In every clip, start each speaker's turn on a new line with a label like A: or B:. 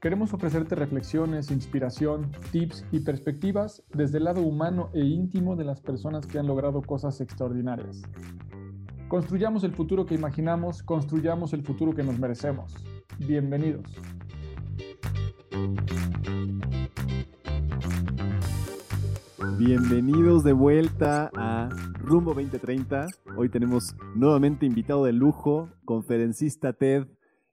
A: Queremos ofrecerte reflexiones, inspiración, tips y perspectivas desde el lado humano e íntimo de las personas que han logrado cosas extraordinarias. Construyamos el futuro que imaginamos, construyamos el futuro que nos merecemos. Bienvenidos.
B: Bienvenidos de vuelta a Rumbo 2030. Hoy tenemos nuevamente invitado de lujo, conferencista TED,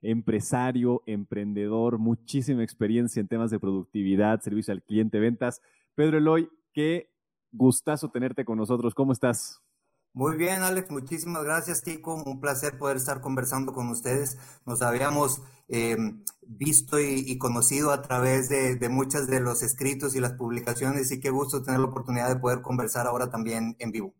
B: empresario, emprendedor, muchísima experiencia en temas de productividad, servicio al cliente, ventas. Pedro Eloy, qué gustazo tenerte con nosotros. ¿Cómo estás?
C: Muy bien, Alex, muchísimas gracias, Tico. Un placer poder estar conversando con ustedes. Nos habíamos em, visto y, conocido a través de, de muchos de los escritos y las publicaciones y qué gusto tener la oportunidad de poder conversar ahora también en vivo.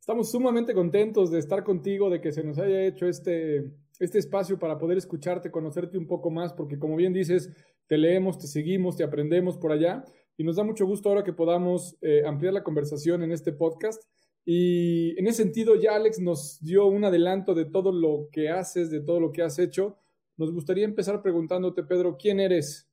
A: Estamos sumamente contentos de estar contigo, de que se nos haya hecho este, este espacio para poder escucharte, conocerte un poco más, porque como bien dices, te leemos, te seguimos, te aprendemos por allá y nos da mucho gusto ahora que podamos eh, ampliar la conversación en este podcast. Y en ese sentido, ya Alex nos dio un adelanto de todo lo que haces, de todo lo que has hecho. Nos gustaría empezar preguntándote, Pedro, ¿quién eres?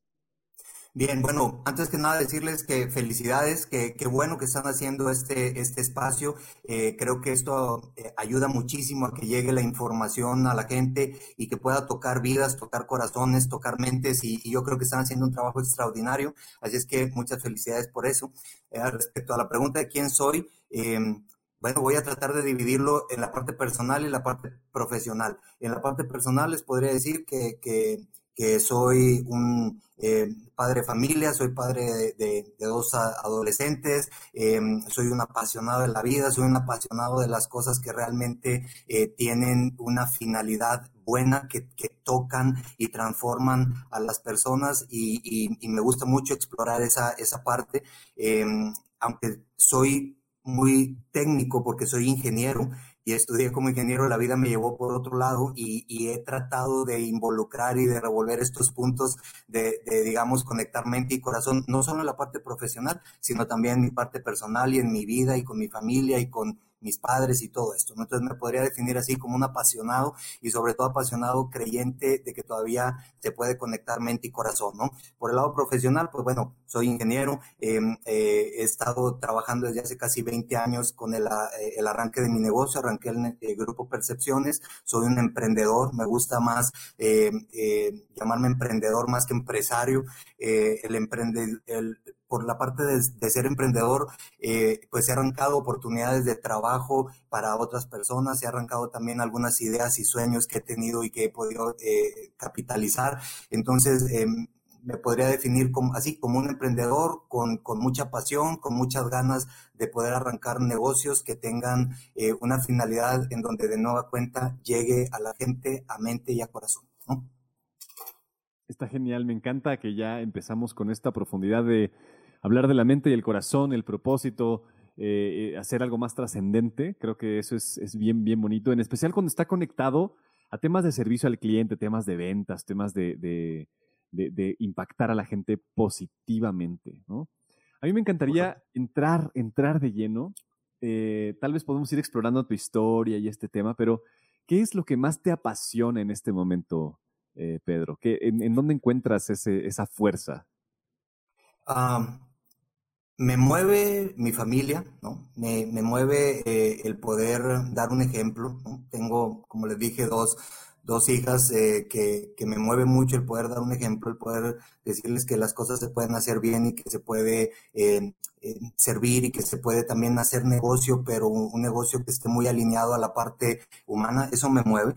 C: Bien, bueno, antes que nada decirles que felicidades, que qué bueno que están haciendo este, este espacio. Eh, creo que esto eh, ayuda muchísimo a que llegue la información a la gente y que pueda tocar vidas, tocar corazones, tocar mentes y, yo creo que están haciendo un trabajo extraordinario. Así es que muchas felicidades por eso. Eh, respecto a la pregunta de quién soy, em, bueno, voy a tratar de dividirlo en la parte personal y la parte profesional. En la parte personal les podría decir que, que que soy un eh, padre de familia, soy padre de, dos adolescentes, em, soy un apasionado de la vida, soy un apasionado de las cosas que realmente eh, tienen una finalidad buena, que, tocan y transforman a las personas y, me gusta mucho explorar esa, esa parte, aunque soy muy técnico porque soy ingeniero, y estudié como ingeniero, la vida me llevó por otro lado y, he tratado de involucrar y de revolver estos puntos de, digamos, conectar mente y corazón, no solo en la parte profesional, sino también en mi parte personal y en mi vida y con mi familia y con mis padres y todo esto. Entonces me podría definir así como un apasionado y sobre todo apasionado creyente de que todavía se puede conectar mente y corazón, ¿no? Por el lado profesional, pues bueno, soy ingeniero, em, eh, he estado trabajando desde hace casi 20 años con el, eh, el arranque de mi negocio, arranqué el, el, grupo Percepciones, soy un emprendedor, me gusta más eh, llamarme emprendedor más que empresario, el emprende, el, por la parte de, ser emprendedor, eh, pues he arrancado oportunidades de trabajo para otras personas, he arrancado también algunas ideas y sueños que he tenido y que he podido eh, capitalizar. Entonces, em, me podría definir como, así como un emprendedor con, mucha pasión, con muchas ganas de poder arrancar negocios que tengan eh, una finalidad en donde de nueva cuenta llegue a la gente a mente y a corazón.
B: Está genial, me encanta que ya empezamos con esta profundidad de hablar de la mente y el corazón, el propósito, eh, eh, hacer algo más trascendente. Creo que eso es, bien, bien bonito, en especial cuando está conectado a temas de servicio al cliente, temas de ventas, temas de, impactar a la gente positivamente. A mí me encantaría entrar, entrar de lleno. Eh, tal vez podemos ir explorando tu historia y este tema, pero ¿qué es lo que más te apasiona en este momento, Pedro? ¿Qué, en, dónde encuentras esa fuerza?
C: Me mueve mi familia, ¿no? Me, mueve eh, el poder dar un ejemplo. Tengo, como les dije, dos, dos hijas eh, que, que, me mueve mucho el poder dar un ejemplo, el poder decirles que las cosas se pueden hacer bien y que se puede eh, eh, servir y que se puede también hacer negocio, pero un, negocio que esté muy alineado a la parte humana, eso me mueve.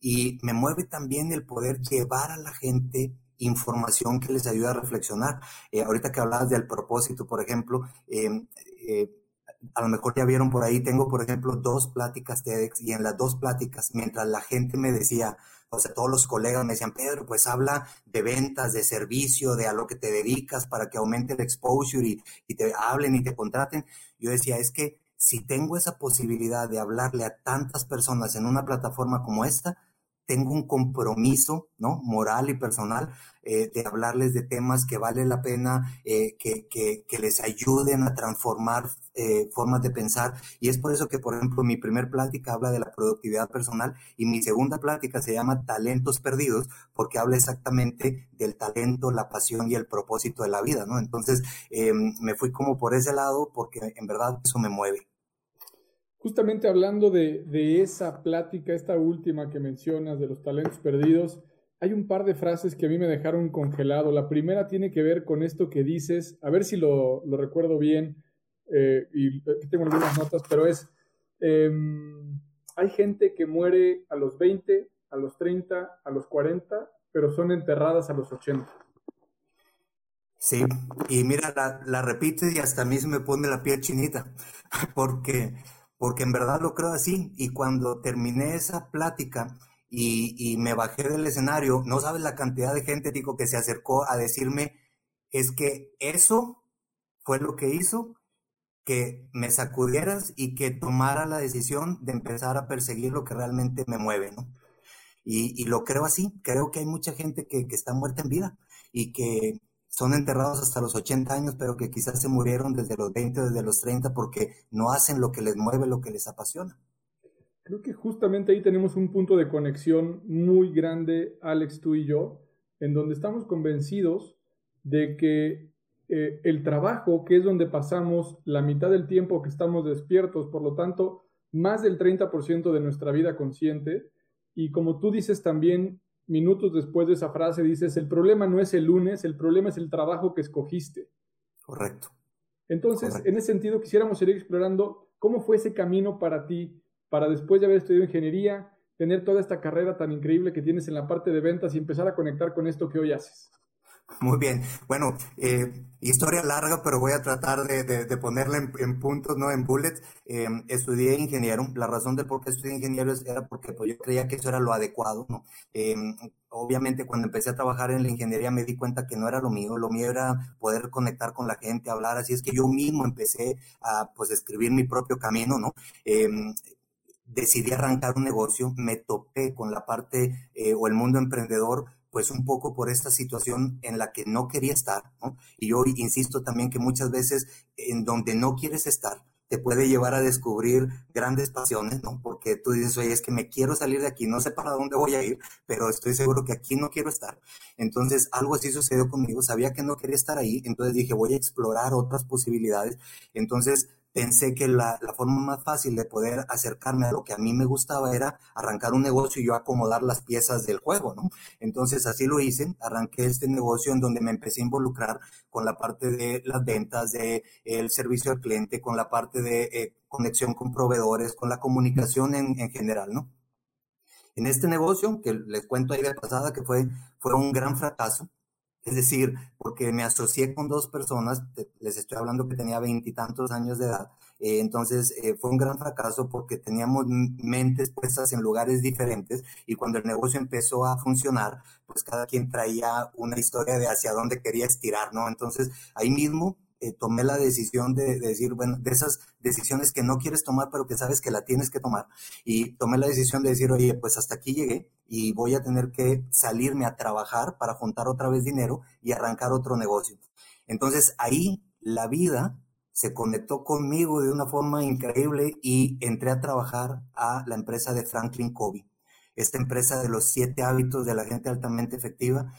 C: y me mueve también el poder llevar a la gente información que les ayude a reflexionar. ahorita que hablabas del propósito, por ejemplo, a lo mejor ya vieron por ahí, tengo por ejemplo dos pláticas TEDx y en las dos pláticas, mientras la gente me decía, o sea, todos los colegas me decían, Pedro, pues habla de ventas, de servicio, de a lo que te dedicas para que aumente el exposure y, y te hablen y te contraten. Yo decía, es que si tengo esa posibilidad de hablarle a tantas personas en una plataforma como esta, tengo un compromiso, ¿no? Moral y personal eh, de hablarles de temas que vale la pena eh, que, que, les ayuden a transformar eh, formas de pensar. Y es por eso que, por ejemplo, mi primer plática habla de la productividad personal y mi segunda plática se llama Talentos Perdidos, porque habla exactamente del talento, la pasión y el propósito de la vida, ¿no? Entonces, me fui como por ese lado porque en verdad eso me mueve.
A: Justamente hablando de, esa plática, esta última que mencionas de los talentos perdidos, hay un par de frases que a mí me dejaron congelado. La primera tiene que ver con esto que dices, a ver si lo, recuerdo bien, eh, y tengo algunas notas, pero es, em, hay gente que muere a los 20, a los 30, a los 40, pero son enterradas a los 80.
C: Sí, y mira, la, la repites y hasta a mí se me pone la piel chinita, porque porque en verdad lo creo así. Y cuando terminé esa plática y, me bajé del escenario, no sabes la cantidad de gente, digo, que se acercó a decirme, es que eso fue lo que hizo que me sacudieras y que tomara la decisión de empezar a perseguir lo que realmente me mueve, ¿no? Y, lo creo así, creo que hay mucha gente que, que está muerta en vida y que son enterrados hasta los 80 años, pero que quizás se murieron desde los 20, desde los 30, porque no hacen lo que les mueve, lo que les apasiona.
A: Creo que justamente ahí tenemos un punto de conexión muy grande, Alex, tú y yo, en donde estamos convencidos de que eh, el trabajo, que es donde pasamos la mitad del tiempo que estamos despiertos, por lo tanto, más del 30% de nuestra vida consciente, y como tú dices también, minutos después de esa frase dices, el problema no es el lunes, el problema es el trabajo que escogiste.
C: Correcto.
A: Entonces, en ese sentido, quisiéramos seguir explorando cómo fue ese camino para ti, para después de haber estudiado ingeniería, tener toda esta carrera tan increíble que tienes en la parte de ventas y empezar a conectar con esto que hoy haces.
C: Muy bien. Bueno, eh, historia larga, pero voy a tratar de, ponerla en, puntos, no en bullets. Eh, estudié ingeniero. La razón de por qué estudié ingeniero era porque pues, yo creía que eso era lo adecuado. ¿no? Eh, obviamente, cuando empecé a trabajar en la ingeniería me di cuenta que no era lo mío. Lo mío era poder conectar con la gente, hablar. Así es que yo mismo empecé a pues, escribir mi propio camino. ¿no? decidí arrancar un negocio, me topé con la parte o el mundo emprendedor pues un poco por esta situación en la que no quería estar. Y yo insisto también que muchas veces en donde no quieres estar, te puede llevar a descubrir grandes pasiones, ¿no? Porque tú dices, oye, es que me quiero salir de aquí, no sé para dónde voy a ir, pero estoy seguro que aquí no quiero estar. Entonces, algo así sucedió conmigo, sabía que no quería estar ahí, entonces dije, voy a explorar otras posibilidades. Entonces, pensé que la, forma más fácil de poder acercarme a lo que a mí me gustaba era arrancar un negocio y yo acomodar las piezas del juego, ¿no? Entonces así lo hice, arranqué este negocio en donde me empecé a involucrar con la parte de las ventas, de el servicio al cliente, con la parte de eh, conexión con proveedores, con la comunicación en, en general, ¿no? En este negocio, que les cuento ahí de pasada, que fue, fue un gran fracaso, es decir, porque me asocié con dos personas, les estoy hablando que tenía veintitantos años de edad, eh, entonces eh, fue un gran fracaso porque teníamos mentes puestas en lugares diferentes y cuando el negocio empezó a funcionar, pues cada quien traía una historia de hacia dónde quería estirar, ¿no? Entonces ahí mismo eh, tomé la decisión de, decir, bueno, de esas decisiones que no quieres tomar, pero que sabes que la tienes que tomar. Y tomé la decisión de decir, oye, pues hasta aquí llegué y voy a tener que salirme a trabajar para juntar otra vez dinero y arrancar otro negocio. Entonces ahí la vida se conectó conmigo de una forma increíble y entré a trabajar a la empresa de Franklin Covey, esta empresa de los siete hábitos de la gente altamente efectiva,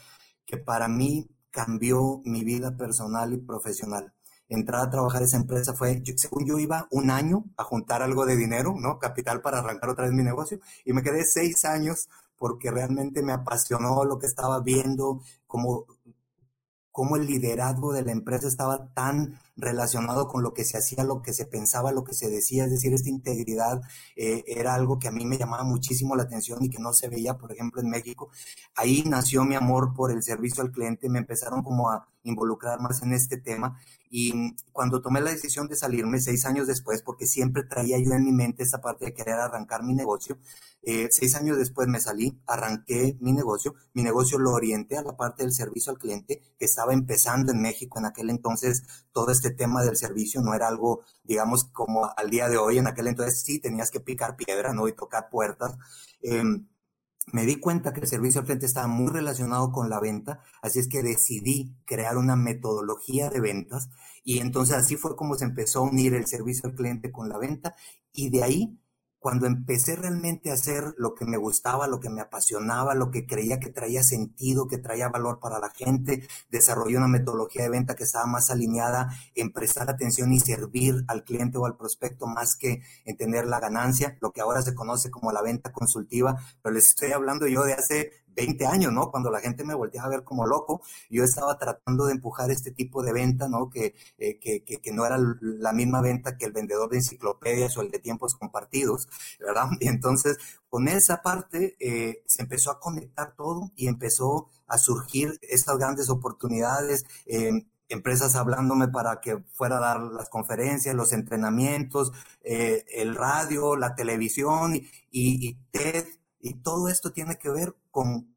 C: que para mí cambió mi vida personal y profesional. entrar a trabajar esa empresa fue, según yo iba un año a juntar algo de dinero, ¿no? Capital para arrancar otra vez mi negocio y me quedé seis años porque realmente me apasionó lo que estaba viendo, como cómo el liderazgo de la empresa estaba tan relacionado con lo que se hacía, lo que se pensaba, lo que se decía, es decir, esta integridad eh, era algo que a mí me llamaba muchísimo la atención y que no se veía, por ejemplo, en México. Ahí nació mi amor por el servicio al cliente, me empezaron como a involucrar más en este tema y cuando tomé la decisión de salirme seis años después, porque siempre traía yo en mi mente esa parte de querer arrancar mi negocio, eh, seis años después me salí, arranqué mi negocio, mi negocio lo orienté a la parte del servicio al cliente, que estaba empezando en México en aquel entonces, todo este tema del servicio no era algo, digamos, como al día de hoy, en aquel entonces sí tenías que picar piedra, ¿no? Y tocar puertas. Em, me di cuenta que el servicio al cliente estaba muy relacionado con la venta, así es que decidí crear una metodología de ventas y entonces así fue como se empezó a unir el servicio al cliente con la venta y de ahí cuando empecé realmente a hacer lo que me gustaba, lo que me apasionaba, lo que creía que traía sentido, que traía valor para la gente, desarrollé una metodología de venta que estaba más alineada en prestar atención y servir al cliente o al prospecto más que en tener la ganancia, lo que ahora se conoce como la venta consultiva, pero les estoy hablando yo de hace 20 años, ¿no? Cuando la gente me volteaba a ver como loco, yo estaba tratando de empujar este tipo de venta, ¿no? Que, eh, que, que, no era la misma venta que el vendedor de enciclopedias o el de tiempos compartidos, ¿verdad? Y entonces, con esa parte eh, se empezó a conectar todo y empezó a surgir estas grandes oportunidades. Eh, empresas hablándome para que fuera a dar las conferencias, los entrenamientos, el radio, la televisión y, y TED, y todo esto tiene que ver con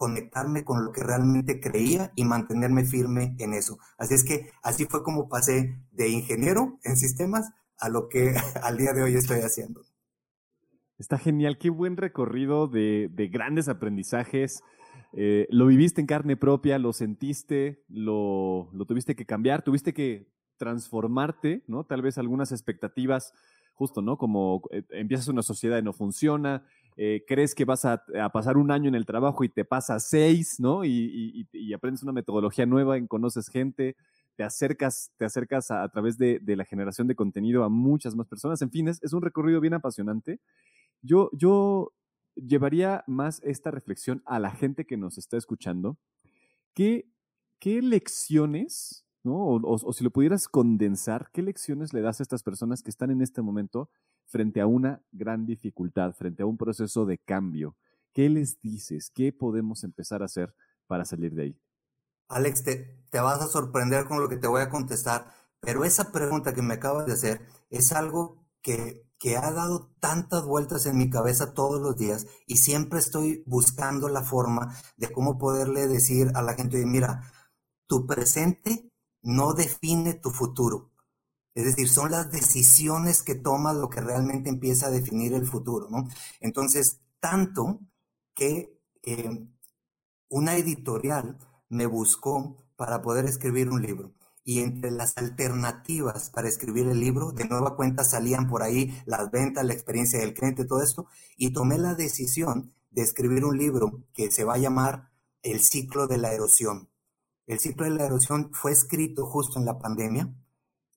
C: conectarme con lo que realmente creía y mantenerme firme en eso. Así es que así fue como pasé de ingeniero en sistemas a lo que al día de hoy estoy haciendo.
B: Está genial, qué buen recorrido de, grandes aprendizajes. Eh, lo viviste en carne propia, lo sentiste, lo, tuviste que cambiar, tuviste que transformarte, ¿no? Tal vez algunas expectativas, justo, ¿no? Como eh, empiezas una sociedad y no funciona, eh, crees que vas a, pasar un año en el trabajo y te pasas seis, ¿no? Y, aprendes una metodología nueva, conoces gente, te acercas, te acercas a, través de, la generación de contenido a muchas más personas. En fin, es, un recorrido bien apasionante. Yo, yo llevaría más esta reflexión a la gente que nos está escuchando. ¿Qué, qué lecciones, ¿no? o si lo pudieras condensar, qué lecciones le das a estas personas que están en este momento frente a una gran dificultad, frente a un proceso de cambio. ¿Qué les dices? ¿Qué podemos empezar a hacer para salir de ahí?
C: Alex, te, vas a sorprender con lo que te voy a contestar, pero esa pregunta que me acabas de hacer es algo que, que ha dado tantas vueltas en mi cabeza todos los días y siempre estoy buscando la forma de cómo poderle decir a la gente, mira, tu presente no define tu futuro. Es decir, son las decisiones que tomas lo que realmente empieza a definir el futuro, ¿no? Entonces, tanto que eh, una editorial me buscó para poder escribir un libro. Y entre las alternativas para escribir el libro, de nueva cuenta salían por ahí las ventas, la experiencia del cliente, todo esto, y tomé la decisión de escribir un libro que se va a llamar El ciclo de la erosión. El ciclo de la erosión fue escrito justo en la pandemia,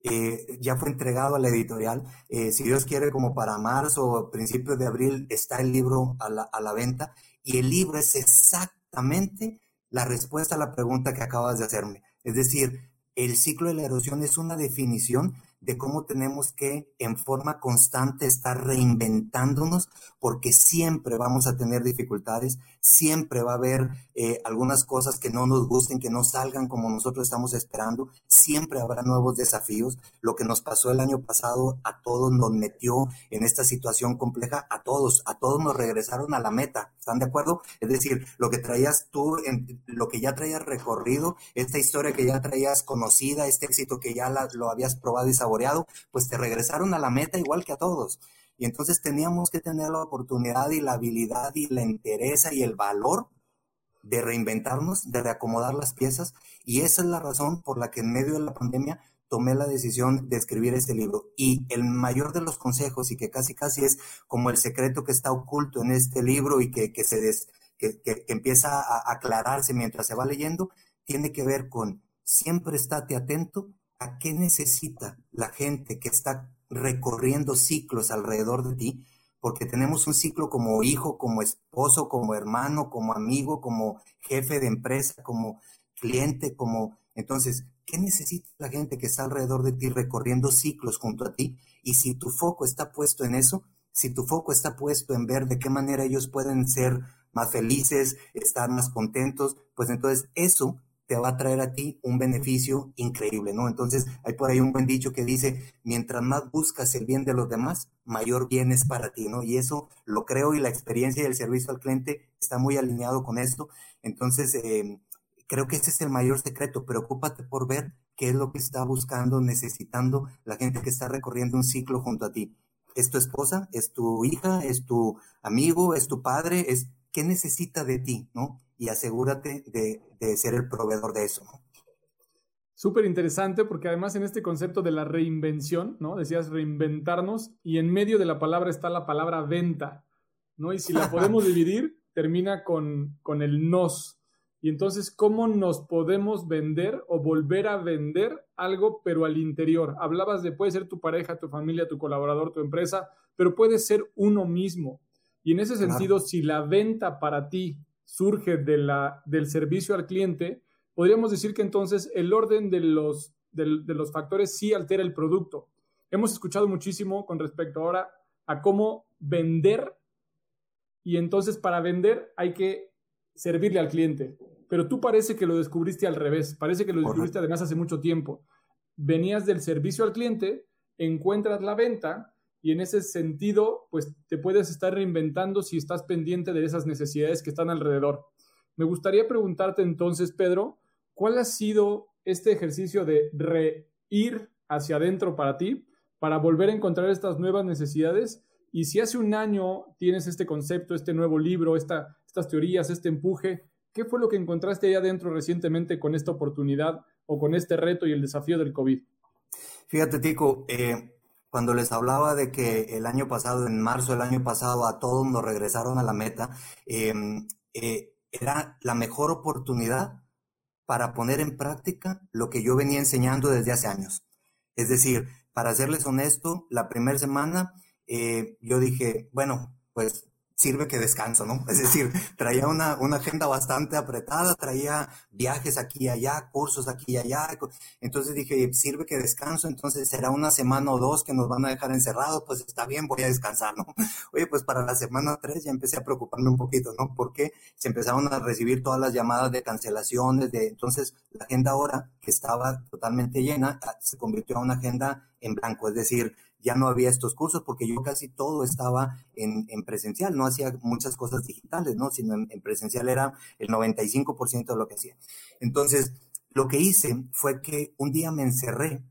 C: eh, ya fue entregado a la editorial. Eh, si Dios quiere, como para marzo o principios de abril está el libro a la, a la venta y el libro es exactamente la respuesta a la pregunta que acabas de hacerme. Es decir, el ciclo de la erosión es una definición de cómo tenemos que en forma constante estar reinventándonos porque siempre vamos a tener dificultades, siempre va a haber eh, algunas cosas que no nos gusten, que no salgan como nosotros estamos esperando, siempre habrá nuevos desafíos. Lo que nos pasó el año pasado a todos nos metió en esta situación compleja, a todos, a todos nos regresaron a la meta, ¿están de acuerdo? Es decir, lo que traías tú, en, lo que ya traías recorrido, esta historia que ya traías conocida, este éxito que ya lo habías probado y saboreado, pues te regresaron a la meta igual que a todos. Y entonces teníamos que tener la oportunidad y la habilidad y la entereza y el valor de reinventarnos, de reacomodar las piezas. Y esa es la razón por la que en medio de la pandemia tomé la decisión de escribir este libro. Y el mayor de los consejos, y que casi casi es como el secreto que está oculto en este libro y que, se que, que empieza a aclararse mientras se va leyendo, tiene que ver con siempre estate atento a qué necesita la gente que está recorriendo ciclos alrededor de ti, porque tenemos un ciclo como hijo, como esposo, como hermano, como amigo, como jefe de empresa, como cliente, como... Entonces, ¿qué necesita la gente que está alrededor de ti recorriendo ciclos junto a ti? Y si tu foco está puesto en eso, si tu foco está puesto en ver de qué manera ellos pueden ser más felices, estar más contentos, pues entonces eso te va a traer a ti un beneficio increíble, ¿no? Entonces, hay por ahí un buen dicho que dice, mientras más buscas el bien de los demás, mayor bien es para ti, ¿no? Y eso lo creo y la experiencia y el servicio al cliente está muy alineado con esto. Entonces, em, creo que ese es el mayor secreto. Preocúpate por ver qué es lo que está buscando, necesitando la gente que está recorriendo un ciclo junto a ti. ¿Es tu esposa? ¿Es tu hija? ¿Es tu amigo? ¿Es tu padre? ¿Es qué necesita de ti? ¿no? Y asegúrate de, ser el proveedor de eso.
A: Súper interesante porque además en este concepto de la reinvención, ¿no? Decías reinventarnos y en medio de la palabra está la palabra venta, ¿no? Y si la podemos dividir, termina con, con el nos. Y entonces, ¿cómo nos podemos vender o volver a vender algo, pero al interior? Hablabas de puede ser tu pareja, tu familia, tu colaborador, tu empresa, pero puede ser uno mismo. Y en ese sentido, si la venta para ti surge de la, del servicio al cliente, podríamos decir que entonces el orden de los, de, los factores sí altera el producto. Hemos escuchado muchísimo con respecto ahora a cómo vender y entonces para vender hay que servirle al cliente. Pero tú parece que lo descubriste al revés, parece que lo descubriste además hace mucho tiempo. Venías del servicio al cliente, encuentras la venta y en ese sentido, pues te puedes estar reinventando si estás pendiente de esas necesidades que están alrededor. Me gustaría preguntarte entonces, Pedro, ¿cuál ha sido este ejercicio de reír hacia adentro para ti, para volver a encontrar estas nuevas necesidades? Y si hace un año tienes este concepto, este nuevo libro, esta, estas teorías, este empuje, ¿qué fue lo que encontraste ahí adentro recientemente con esta oportunidad o con este reto y el desafío del COVID?
C: Fíjate, Tico, eh, cuando les hablaba de que el año pasado, en marzo del año pasado, a todos nos regresaron a la meta, em, eh, era la mejor oportunidad para poner en práctica lo que yo venía enseñando desde hace años. Es decir, para serles honesto, la primera semana eh, yo dije, bueno, pues sirve que descanso, ¿no? Es decir, traía una, una, agenda bastante apretada, traía viajes aquí y allá, cursos aquí y allá. Entonces dije, sirve que descanso, entonces será una semana o dos que nos van a dejar encerrados, pues está bien, voy a descansar, ¿no? Oye, pues para la semana tres ya empecé a preocuparme un poquito, ¿no? Porque se empezaron a recibir todas las llamadas de cancelaciones, de entonces la agenda ahora, que estaba totalmente llena, se convirtió en una agenda en blanco, es decir, ya no había estos cursos porque yo casi todo estaba en, presencial, no hacía muchas cosas digitales, ¿no? Sino en, presencial era el 95% de lo que hacía. Entonces, lo que hice fue que un día me encerré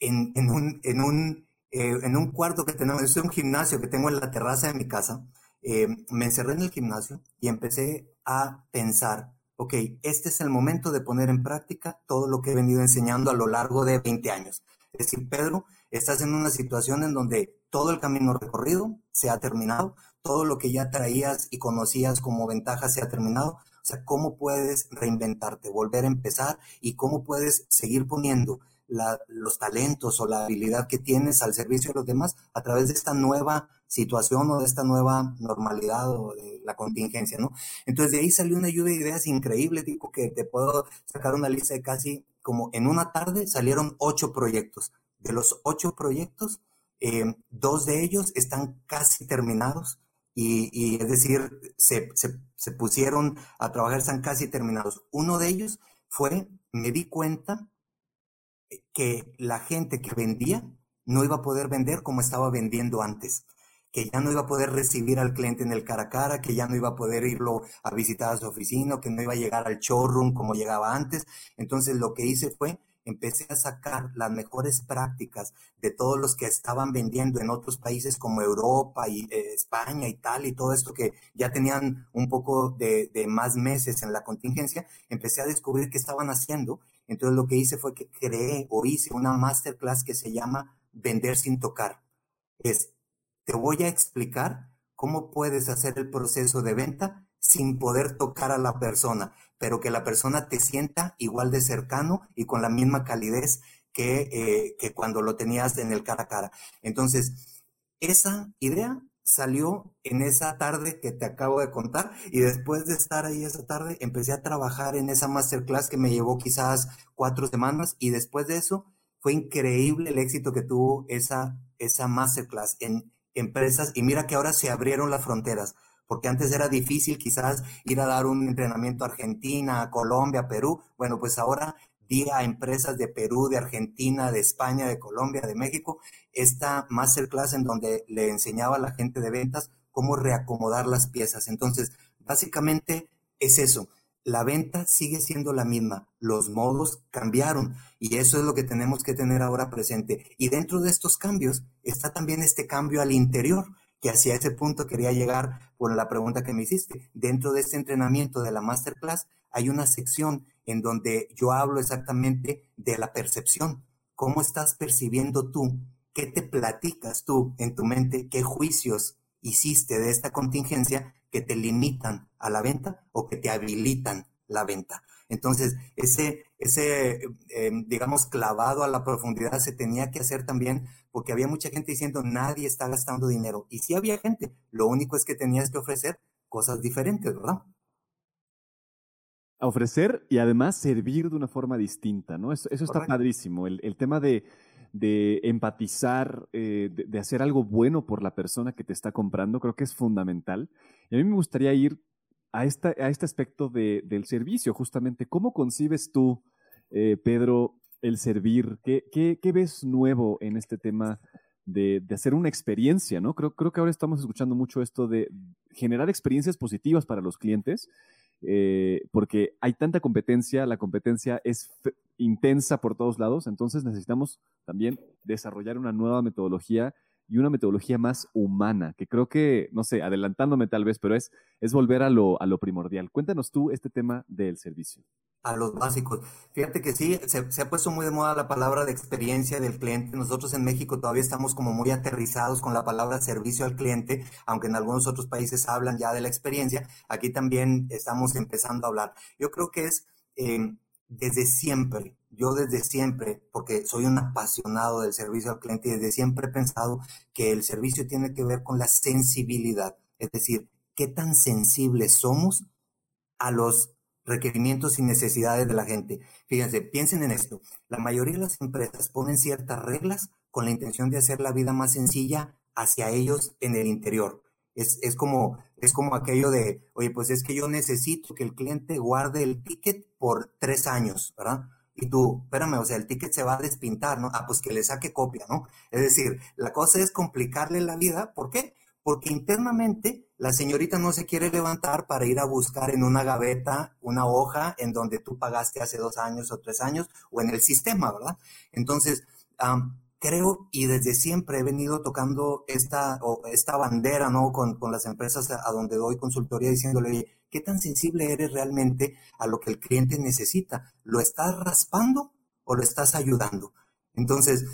C: en, un, en, un, eh, en un cuarto que tenemos, es un gimnasio que tengo en la terraza de mi casa, eh, me encerré en el gimnasio y empecé a pensar, ok, este es el momento de poner en práctica todo lo que he venido enseñando a lo largo de 20 años. Es decir, Pedro, estás en una situación en donde todo el camino recorrido se ha terminado, todo lo que ya traías y conocías como ventaja se ha terminado. O sea, ¿cómo puedes reinventarte, volver a empezar y cómo puedes seguir poniendo los talentos o la habilidad que tienes al servicio de los demás a través de esta nueva situación o de esta nueva normalidad o de la contingencia, ¿no? Entonces de ahí salió una lluvia de ideas increíble, digo que te puedo sacar una lista de casi como en una tarde salieron ocho proyectos. De los ocho proyectos, eh, dos de ellos están casi terminados y, es decir, se, se, pusieron a trabajar, están casi terminados. Uno de ellos fue, me di cuenta que la gente que vendía no iba a poder vender como estaba vendiendo antes que ya no iba a poder recibir al cliente en el cara a cara, que ya no iba a poder irlo a visitar a su oficina, que no iba a llegar al showroom como llegaba antes. Entonces lo que hice fue empecé a sacar las mejores prácticas de todos los que estaban vendiendo en otros países como Europa y eh, España, Italia y todo esto que ya tenían un poco de, de, más meses en la contingencia, empecé a descubrir qué estaban haciendo. Entonces lo que hice fue que creé o hice una masterclass que se llama Vender sin tocar. Es te voy a explicar cómo puedes hacer el proceso de venta sin poder tocar a la persona, pero que la persona te sienta igual de cercano y con la misma calidez que, eh, que cuando lo tenías en el cara a cara. Entonces, esa idea salió en esa tarde que te acabo de contar y después de estar ahí esa tarde empecé a trabajar en esa masterclass que me llevó quizás cuatro semanas y después de eso fue increíble el éxito que tuvo esa, esa masterclass en empresas y mira que ahora se abrieron las fronteras porque antes era difícil quizás ir a dar un entrenamiento a Argentina, a Colombia, a Perú. Bueno, pues ahora di a empresas de Perú, de Argentina, de España, de Colombia, de México, esta masterclass en donde le enseñaba a la gente de ventas cómo reacomodar las piezas. Entonces, básicamente es eso. La venta sigue siendo la misma, los modos cambiaron y eso es lo que tenemos que tener ahora presente. Y dentro de estos cambios está también este cambio al interior, que hacia ese punto quería llegar por la pregunta que me hiciste. Dentro de este entrenamiento de la masterclass hay una sección en donde yo hablo exactamente de la percepción. ¿Cómo estás percibiendo tú? ¿Qué te platicas tú en tu mente? ¿Qué juicios hiciste de esta contingencia que te limitan a la venta o que te habilitan la venta? Entonces, ese, ese em, digamos, clavado a la profundidad se tenía que hacer también porque había mucha gente diciendo nadie está gastando dinero. Y sí había gente, lo único es que tenías que ofrecer cosas diferentes, ¿verdad?
B: A ofrecer y además servir de una forma distinta, ¿no? Eso, está padrísimo. El, tema de, empatizar, eh, de, hacer algo bueno por la persona que te está comprando, creo que es fundamental. Y a mí me gustaría ir a, esta, a este aspecto del servicio, justamente. ¿Cómo concibes tú, eh, Pedro, el servir? ¿Qué, ¿Qué, ves nuevo en este tema de, hacer una experiencia, ¿no? Creo, creo que ahora estamos escuchando mucho esto de generar experiencias positivas para los clientes eh, porque hay tanta competencia, la competencia es intensa por todos lados, entonces necesitamos también desarrollar una nueva metodología y una metodología más humana, que creo que, no sé, adelantándome tal vez, pero es, es volver a lo, a lo primordial. Cuéntanos tú este tema del servicio.
C: A los básicos. Fíjate que sí, se, se, ha puesto muy de moda la palabra de experiencia del cliente. Nosotros en México todavía estamos como muy aterrizados con la palabra servicio al cliente, aunque en algunos otros países hablan ya de la experiencia. Aquí también estamos empezando a hablar. Yo creo que es eh, desde siempre yo desde siempre, porque soy un apasionado del servicio al cliente desde siempre he pensado que el servicio tiene que ver con la sensibilidad, es decir, qué tan sensibles somos a los requerimientos y necesidades de la gente. Fíjense, piensen en esto. La mayoría de las empresas ponen ciertas reglas con la intención de hacer la vida más sencilla hacia ellos en el interior. Es, es, como, es como aquello de, oye, pues es que yo necesito que el cliente guarde el ticket por tres años, ¿verdad? Y tú, espérame, o sea, el ticket se va a despintar, ¿no? Ah, pues que le saque copia, ¿no? Es decir, la cosa es complicarle la vida. ¿Por qué? Porque internamente la señorita no se quiere levantar para ir a buscar en una gaveta una hoja en donde tú pagaste hace dos años o tres años o en el sistema, ¿verdad? Entonces, creo y desde siempre he venido tocando esta, o esta bandera, ¿no? Con, con las empresas a, donde doy consultoría diciéndole, oye, ¿Qué tan sensible eres realmente a lo que el cliente necesita? ¿Lo estás raspando o lo estás ayudando? Entonces,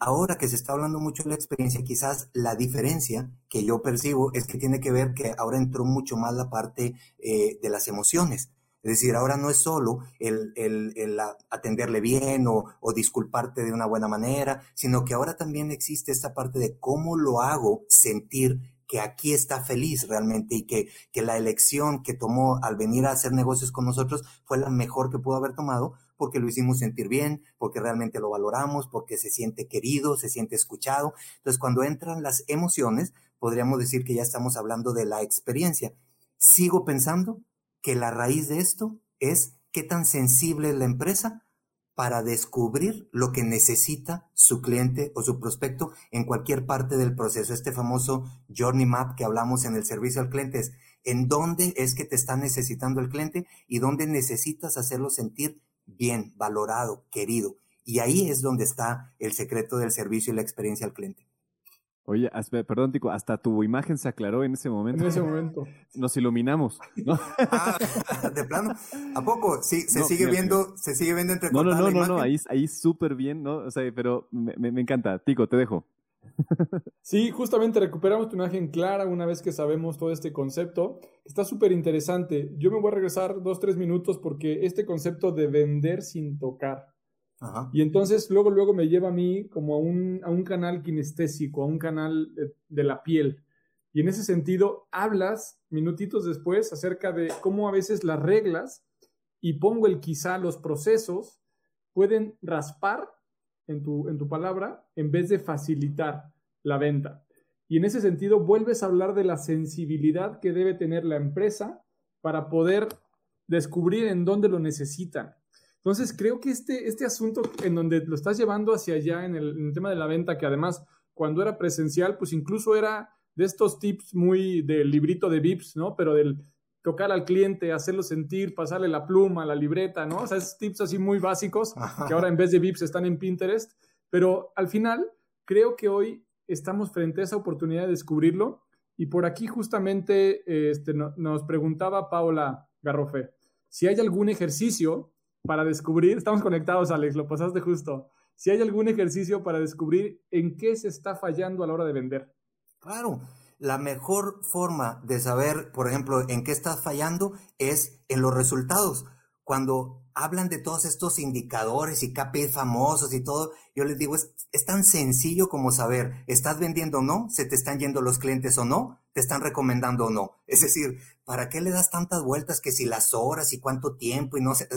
C: ahora que se está hablando mucho de la experiencia, quizás la diferencia que yo percibo es que tiene que ver que ahora entró mucho más la parte eh, de las emociones. Es decir, ahora no es solo el, atenderle bien o, o, disculparte de una buena manera, sino que ahora también existe esta parte de cómo lo hago sentir que aquí está feliz realmente y que, que la elección que tomó al venir a hacer negocios con nosotros fue la mejor que pudo haber tomado porque lo hicimos sentir bien, porque realmente lo valoramos, porque se siente querido, se siente escuchado. Entonces, cuando entran las emociones, podríamos decir que ya estamos hablando de la experiencia. Sigo pensando que la raíz de esto es qué tan sensible es la empresa para descubrir lo que necesita su cliente o su prospecto en cualquier parte del proceso. Este famoso Journey Map que hablamos en el servicio al cliente es en dónde es que te está necesitando el cliente y dónde necesitas hacerlo sentir bien, valorado, querido. Y ahí es donde está el secreto del servicio y la experiencia al cliente.
B: Oye, perdón, Tico, hasta tu imagen se aclaró en ese momento.
A: En ese momento.
B: Nos iluminamos. ¿no?
C: Ah, de plano. ¿A poco? Sí, se sigue viendo, se sigue viendo entre
B: No, no, no, no, no, ahí, ahí súper bien, ¿no? O sea, pero me, me, encanta. Tico, te dejo.
A: Sí, justamente recuperamos tu imagen clara una vez que sabemos todo este concepto. Está súper interesante. Yo me voy a regresar dos, tres minutos porque este concepto de vender sin tocar. Y entonces luego, luego me lleva a mí como a un, a un canal kinestésico, a un canal de, de la piel. Y en ese sentido, hablas minutitos después acerca de cómo a veces las reglas, y pongo el quizá los procesos, pueden raspar en tu, en tu palabra en vez de facilitar la venta. Y en ese sentido, vuelves a hablar de la sensibilidad que debe tener la empresa para poder descubrir en dónde lo necesitan. Entonces, creo que este, este asunto en donde lo estás llevando hacia allá en el, en el tema de la venta, que además cuando era presencial, pues incluso era de estos tips muy del librito de VIPs, ¿no? Pero del tocar al cliente, hacerlo sentir, pasarle la pluma, la libreta, ¿no? O sea, esos tips así muy básicos que ahora en vez de VIPs están en Pinterest. Pero al final, creo que hoy estamos frente a esa oportunidad de descubrirlo. Y por aquí justamente este, nos preguntaba Paula Garrofe si hay algún ejercicio para descubrir, estamos conectados Alex, lo pasaste justo, si hay algún ejercicio para descubrir en qué se está fallando a la hora de vender.
C: Claro, la mejor forma de saber, por ejemplo, en qué estás fallando es en los resultados. Cuando hablan de todos estos indicadores y KPI famosos y todo, yo les digo, es, tan sencillo como saber, ¿estás vendiendo o no? ¿Se te están yendo los clientes o no? ¿Te están recomendando o no? Es decir, ¿para qué le das tantas vueltas que si las horas y cuánto tiempo y no sé?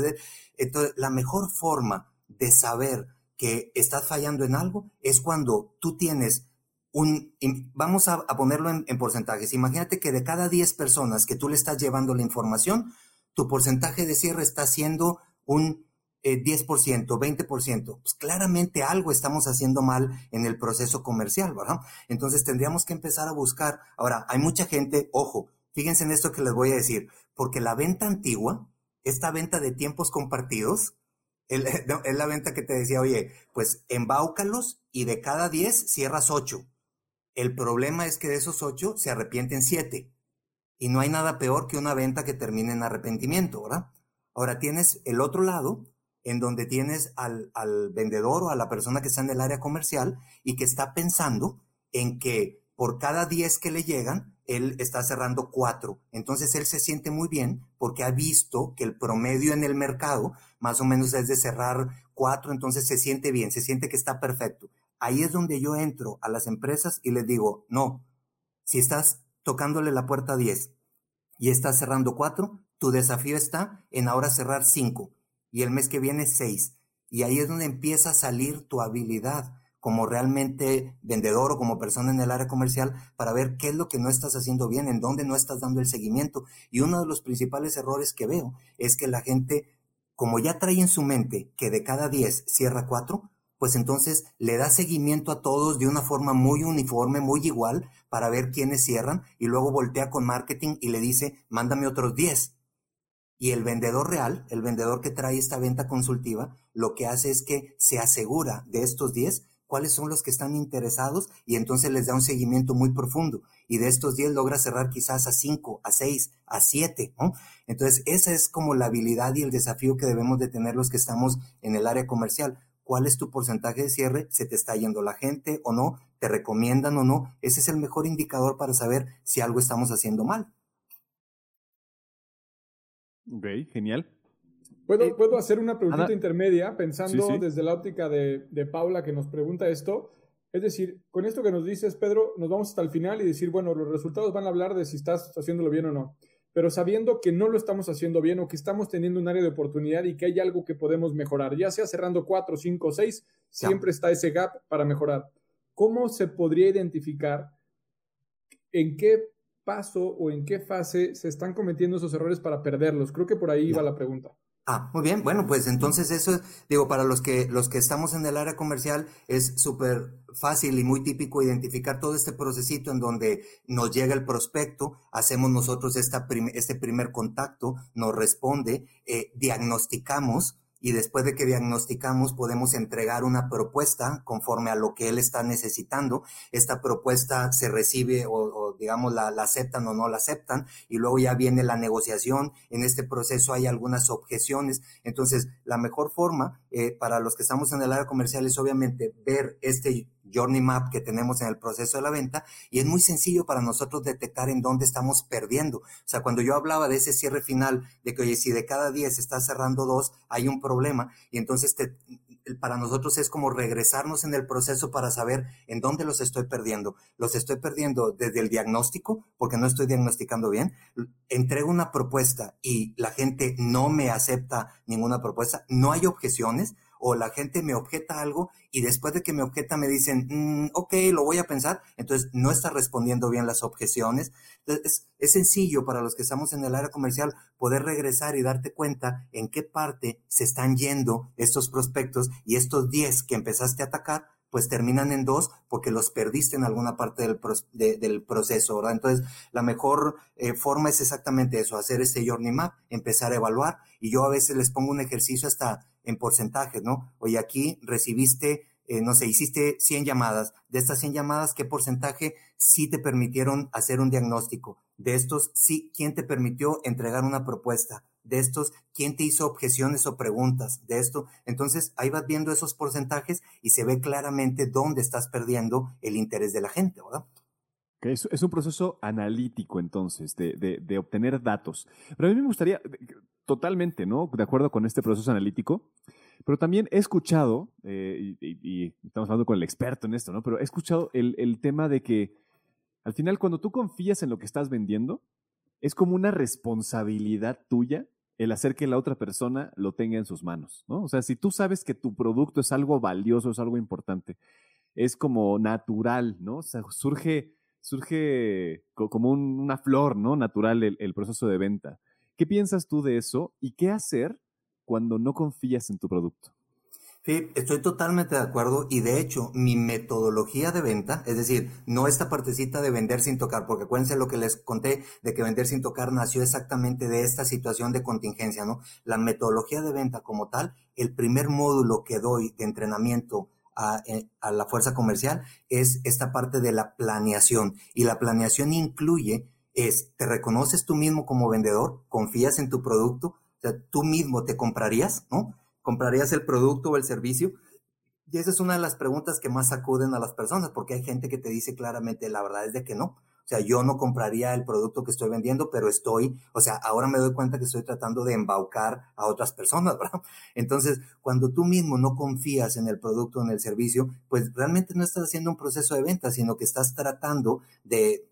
C: Entonces, la mejor forma de saber que estás fallando en algo es cuando tú tienes un, vamos a, ponerlo en, porcentajes. Imagínate que de cada 10 personas que tú le estás llevando la información, tu porcentaje de cierre está siendo un eh, 10%, 20%. Pues claramente algo estamos haciendo mal en el proceso comercial, ¿verdad? Entonces tendríamos que empezar a buscar. Ahora, hay mucha gente, ojo, fíjense en esto que les voy a decir, porque la venta antigua, esta venta de tiempos compartidos, es la venta que te decía, oye, pues embáucalos y de cada 10 cierras 8. El problema es que de esos 8 se arrepienten 7. Y no hay nada peor que una venta que termine en arrepentimiento, ¿verdad? Ahora tienes el otro lado, en donde tienes al, al, vendedor o a la persona que está en el área comercial y que está pensando en que por cada 10 que le llegan, él está cerrando 4. Entonces él se siente muy bien porque ha visto que el promedio en el mercado más o menos es de cerrar 4, entonces se siente bien, se siente que está perfecto. Ahí es donde yo entro a las empresas y les digo, no, si estás tocándole la puerta 10 y estás cerrando 4, tu desafío está en ahora cerrar cinco y el mes que viene seis. Y ahí es donde empieza a salir tu habilidad como realmente vendedor o como persona en el área comercial para ver qué es lo que no estás haciendo bien, en dónde no estás dando el seguimiento. Y uno de los principales errores que veo es que la gente, como ya trae en su mente que de cada diez cierra cuatro, pues entonces le da seguimiento a todos de una forma muy uniforme, muy igual, para ver quiénes cierran y luego voltea con marketing y le dice, mándame otros diez. Y el vendedor real, el vendedor que trae esta venta consultiva, lo que hace es que se asegura de estos 10 cuáles son los que están interesados y entonces les da un seguimiento muy profundo. Y de estos 10 logra cerrar quizás a 5, a 6, a 7. ¿no? Entonces, esa es como la habilidad y el desafío que debemos de tener los que estamos en el área comercial. ¿Cuál es tu porcentaje de cierre? ¿Se te está yendo la gente o no? ¿Te recomiendan o no? Ese es el mejor indicador para saber si algo estamos haciendo mal.
B: Ok, genial.
A: ¿Puedo, eh, ¿puedo hacer una preguntita intermedia pensando desde la óptica de, de, Paula que nos pregunta esto? Es decir, con esto que nos dices, Pedro, nos vamos hasta el final y decir, bueno, los resultados van a hablar de si estás haciéndolo bien o no. Pero sabiendo que no lo estamos haciendo bien o que estamos teniendo un área de oportunidad y que hay algo que podemos mejorar, ya sea cerrando cuatro, cinco, seis, siempre está ese gap para mejorar. ¿Cómo se podría identificar en qué paso o en qué fase se están cometiendo esos errores para perderlos? Creo que por ahí va la pregunta.
C: Ah, muy bien. Bueno, pues entonces eso, digo, para los que, los que estamos en el área comercial es súper fácil y muy típico identificar todo este procesito en donde nos llega el prospecto, hacemos nosotros esta este primer contacto, nos responde, eh, diagnosticamos, y después de que diagnosticamos podemos entregar una propuesta conforme a lo que él está necesitando. Esta propuesta se recibe o, digamos la, aceptan o no la aceptan y luego ya viene la negociación. En este proceso hay algunas objeciones. Entonces, la mejor forma eh, para los que estamos en el área comercial es obviamente ver este Journey Map que tenemos en el proceso de la venta y es muy sencillo para nosotros detectar en dónde estamos perdiendo. O sea, cuando yo hablaba de ese cierre final, de que, oye, si de cada 10 está cerrando dos, hay un problema y entonces para nosotros es como regresarnos en el proceso para saber en dónde los estoy perdiendo. Los estoy perdiendo desde el diagnóstico, porque no estoy diagnosticando bien. Entrego una propuesta y la gente no me acepta ninguna propuesta. No hay objeciones o la gente me objeta algo y después de que me objeta me dicen, mm, ok, lo voy a pensar, entonces no está respondiendo bien las objeciones. Entonces, es, sencillo para los que estamos en el área comercial poder regresar y darte cuenta en qué parte se están yendo estos prospectos y estos 10 que empezaste a atacar, pues terminan en dos porque los perdiste en alguna parte del, del proceso, ¿verdad? Entonces, la mejor eh, forma es exactamente eso, hacer este journey map, empezar a evaluar y yo a veces les pongo un ejercicio hasta en porcentajes, ¿no? Oye, aquí recibiste, eh, no sé, hiciste 100 llamadas. De estas 100 llamadas, ¿qué porcentaje sí te permitieron hacer un diagnóstico? De estos, sí, ¿quién te permitió entregar una propuesta? De estos, ¿quién te hizo objeciones o preguntas? De esto, entonces ahí vas viendo esos porcentajes y se ve claramente dónde estás perdiendo el interés de la gente, ¿verdad?
B: Es, un proceso analítico, entonces, de, de, de, obtener datos. Pero a mí me gustaría, totalmente, ¿no? De acuerdo con este proceso analítico. Pero también he escuchado, eh, y, estamos hablando con el experto en esto, ¿no? Pero he escuchado el, el tema de que al final cuando tú confías en lo que estás vendiendo, es como una responsabilidad tuya el hacer que la otra persona lo tenga en sus manos, ¿no? O sea, si tú sabes que tu producto es algo valioso, es algo importante, es como natural, ¿no? O sea, surge surge como una flor, ¿no? Natural el, proceso de venta. ¿Qué piensas tú de eso y qué hacer cuando no confías en tu producto?
C: Sí, estoy totalmente de acuerdo y de hecho mi metodología de venta, es decir, no esta partecita de vender sin tocar, porque acuérdense lo que les conté de que vender sin tocar nació exactamente de esta situación de contingencia, ¿no? La metodología de venta como tal, el primer módulo que doy de entrenamiento eh, a, la fuerza comercial es esta parte de la planeación. Y la planeación incluye, es, te reconoces tú mismo como vendedor, confías en tu producto, o sea, tú mismo te comprarías, ¿no? ¿Comprarías el producto o el servicio? Y esa es una de las preguntas que más acuden a las personas, porque hay gente que te dice claramente, la verdad es de que no. O sea, yo no compraría el producto que estoy vendiendo, pero estoy, o sea, ahora me doy cuenta que estoy tratando de embaucar a otras personas, ¿verdad? Entonces, cuando tú mismo no confías en el producto, o en el servicio, pues realmente no estás haciendo un proceso de venta, sino que estás tratando de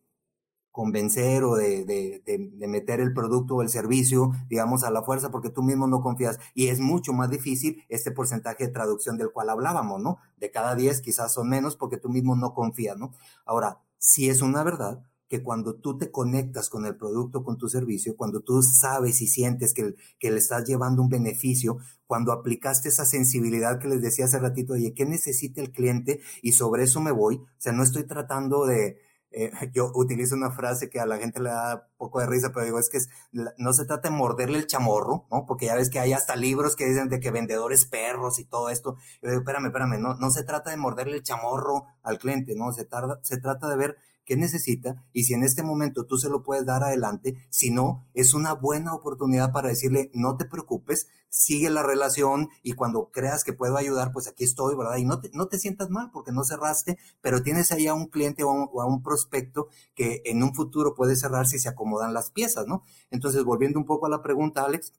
C: convencer o de, de, de, meter el producto o el servicio, digamos, a la fuerza porque tú mismo no confías. Y es mucho más difícil este porcentaje de traducción del cual hablábamos, ¿no? De cada 10 quizás son menos porque tú mismo no confías, ¿no? Ahora, si es una verdad que cuando tú te conectas con el producto, con tu servicio, cuando tú sabes y sientes que, que le estás llevando un beneficio, cuando aplicaste esa sensibilidad que les decía hace ratito, oye, ¿qué necesita el cliente? Y sobre eso me voy. O sea, no estoy tratando de, eh, yo utilizo una frase que a la gente le da poco de risa, pero digo, es que es, no se trata de morderle el chamorro, ¿no? Porque ya ves que hay hasta libros que dicen de que vendedores perros y todo esto. Yo digo, espérame, espérame, no, no se trata de morderle el chamorro al cliente, ¿no? Se, tarda, se trata de ver qué necesita y si en este momento tú se lo puedes dar adelante, si no, es una buena oportunidad para decirle, no te preocupes, sigue la relación y cuando creas que puedo ayudar, pues aquí estoy, ¿verdad? Y no te, no te sientas mal porque no cerraste, pero tienes ahí a un cliente o a un, prospecto que en un futuro puede cerrar si se acomodan las piezas, ¿no? Entonces, volviendo un poco a la pregunta, Alex,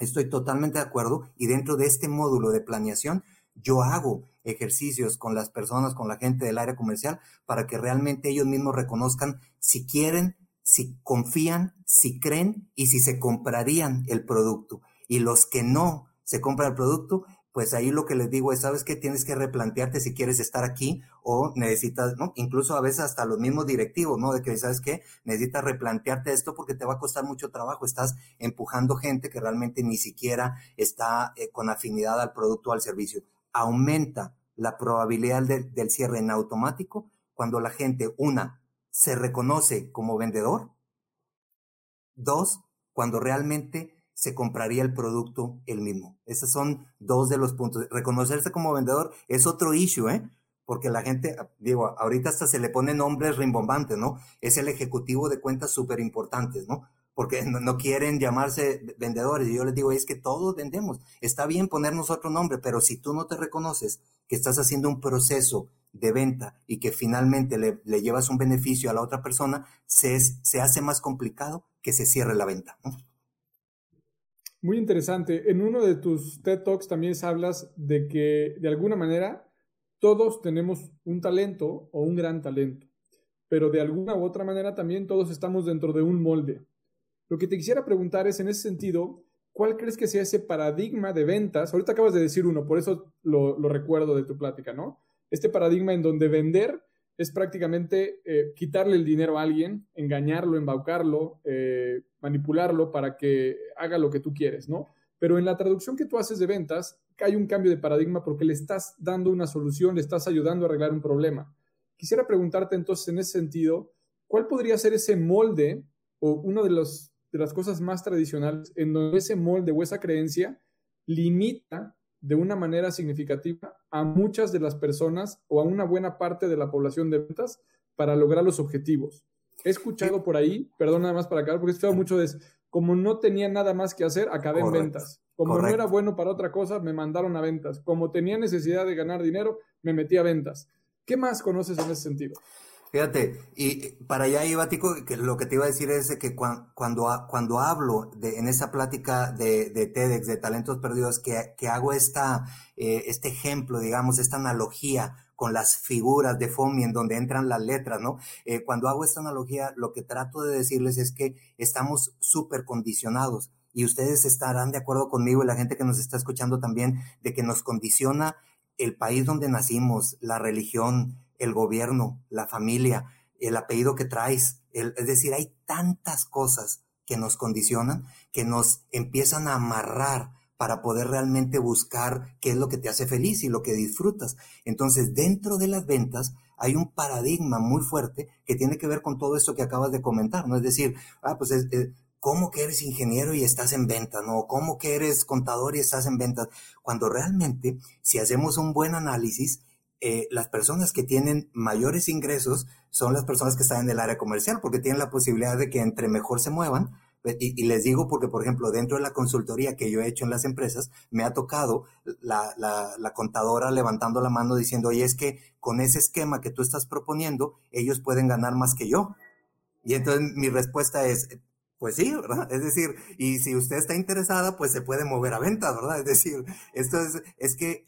C: estoy totalmente de acuerdo y dentro de este módulo de planeación, yo hago ejercicios con las personas, con la gente del área comercial, para que realmente ellos mismos reconozcan si quieren, si confían, si creen y si se comprarían el producto. Y los que no se compran el producto, pues ahí lo que les digo es, sabes que tienes que replantearte si quieres estar aquí o necesitas, ¿no? Incluso a veces hasta los mismos directivos, ¿no? De que, ¿sabes qué? Necesitas replantearte esto porque te va a costar mucho trabajo. Estás empujando gente que realmente ni siquiera está eh, con afinidad al producto o al servicio aumenta la probabilidad del cierre en automático cuando la gente, una, se reconoce como vendedor, dos, cuando realmente se compraría el producto el mismo. Esos son dos de los puntos. Reconocerse como vendedor es otro issue, ¿eh? Porque la gente, digo, ahorita hasta se le pone nombres rimbombantes, ¿no? Es el ejecutivo de cuentas súper importantes, ¿no? porque no, quieren llamarse vendedores. Y yo les digo, es que todos vendemos. Está bien ponernos otro nombre, pero si tú no te reconoces que estás haciendo un proceso de venta y que finalmente le, llevas un beneficio a la otra persona, se, se hace más complicado que se cierre la venta.
A: Muy interesante. En uno de tus TED Talks también hablas de que de alguna manera todos tenemos un talento o un gran talento, pero de alguna u otra manera también todos estamos dentro de un molde. Lo que te quisiera preguntar es, en ese sentido, ¿cuál crees que sea ese paradigma de ventas? Ahorita acabas de decir uno, por eso lo, recuerdo de tu plática, ¿no? Este paradigma en donde vender es prácticamente eh, quitarle el dinero a alguien, engañarlo, embaucarlo, eh, manipularlo para que haga lo que tú quieres, ¿no? Pero en la traducción que tú haces de ventas, hay un cambio de paradigma porque le estás dando una solución, le estás ayudando a arreglar un problema. Quisiera preguntarte entonces en ese sentido, ¿cuál podría ser ese molde o uno de de las cosas más tradicionales en donde ese molde o esa creencia limita de una manera significativa a muchas de las personas o a una buena parte de la población de ventas para lograr los objetivos. He escuchado por ahí, perdón nada más para acá, porque he escuchado mucho de como no tenía nada más que hacer, acabé en ventas. Como no era bueno para otra cosa, me mandaron a ventas. Como tenía necesidad de ganar dinero, me metí a ventas. ¿Qué más conoces en ese sentido?
C: Fíjate, y para allá iba, Tico, que lo que te iba a decir es que cuando, cuando, hablo de, en esa plática de, de TEDx, de talentos perdidos, que, que hago esta, eh, este ejemplo, digamos, esta analogía con las figuras de FOMI en donde entran las letras, ¿no? Eh, cuando hago esta analogía, lo que trato de decirles es que estamos súper condicionados y ustedes estarán de acuerdo conmigo y la gente que nos está escuchando también, de que nos condiciona el país donde nacimos, la religión, el gobierno, la familia, el apellido que traes. es decir, hay tantas cosas que nos condicionan, que nos empiezan a amarrar para poder realmente buscar qué es lo que te hace feliz y lo que disfrutas. Entonces, dentro de las ventas hay un paradigma muy fuerte que tiene que ver con todo esto que acabas de comentar, ¿no? Es decir, ah, pues, ¿cómo que eres ingeniero y estás en ventas? ¿No? ¿Cómo que eres contador y estás en ventas? Cuando realmente, si hacemos un buen análisis, eh, las personas que tienen mayores ingresos son las personas que están en el área comercial, porque tienen la posibilidad de que entre mejor se muevan. Y, les digo porque, por ejemplo, dentro de la consultoría que yo he hecho en las empresas, me ha tocado la, la contadora levantando la mano diciendo, oye, es que con ese esquema que tú estás proponiendo, ellos pueden ganar más que yo. Y entonces mi respuesta es, pues sí, ¿verdad? Es decir, y si usted está interesada, pues se puede mover a venta, ¿verdad? Es decir, esto es, es que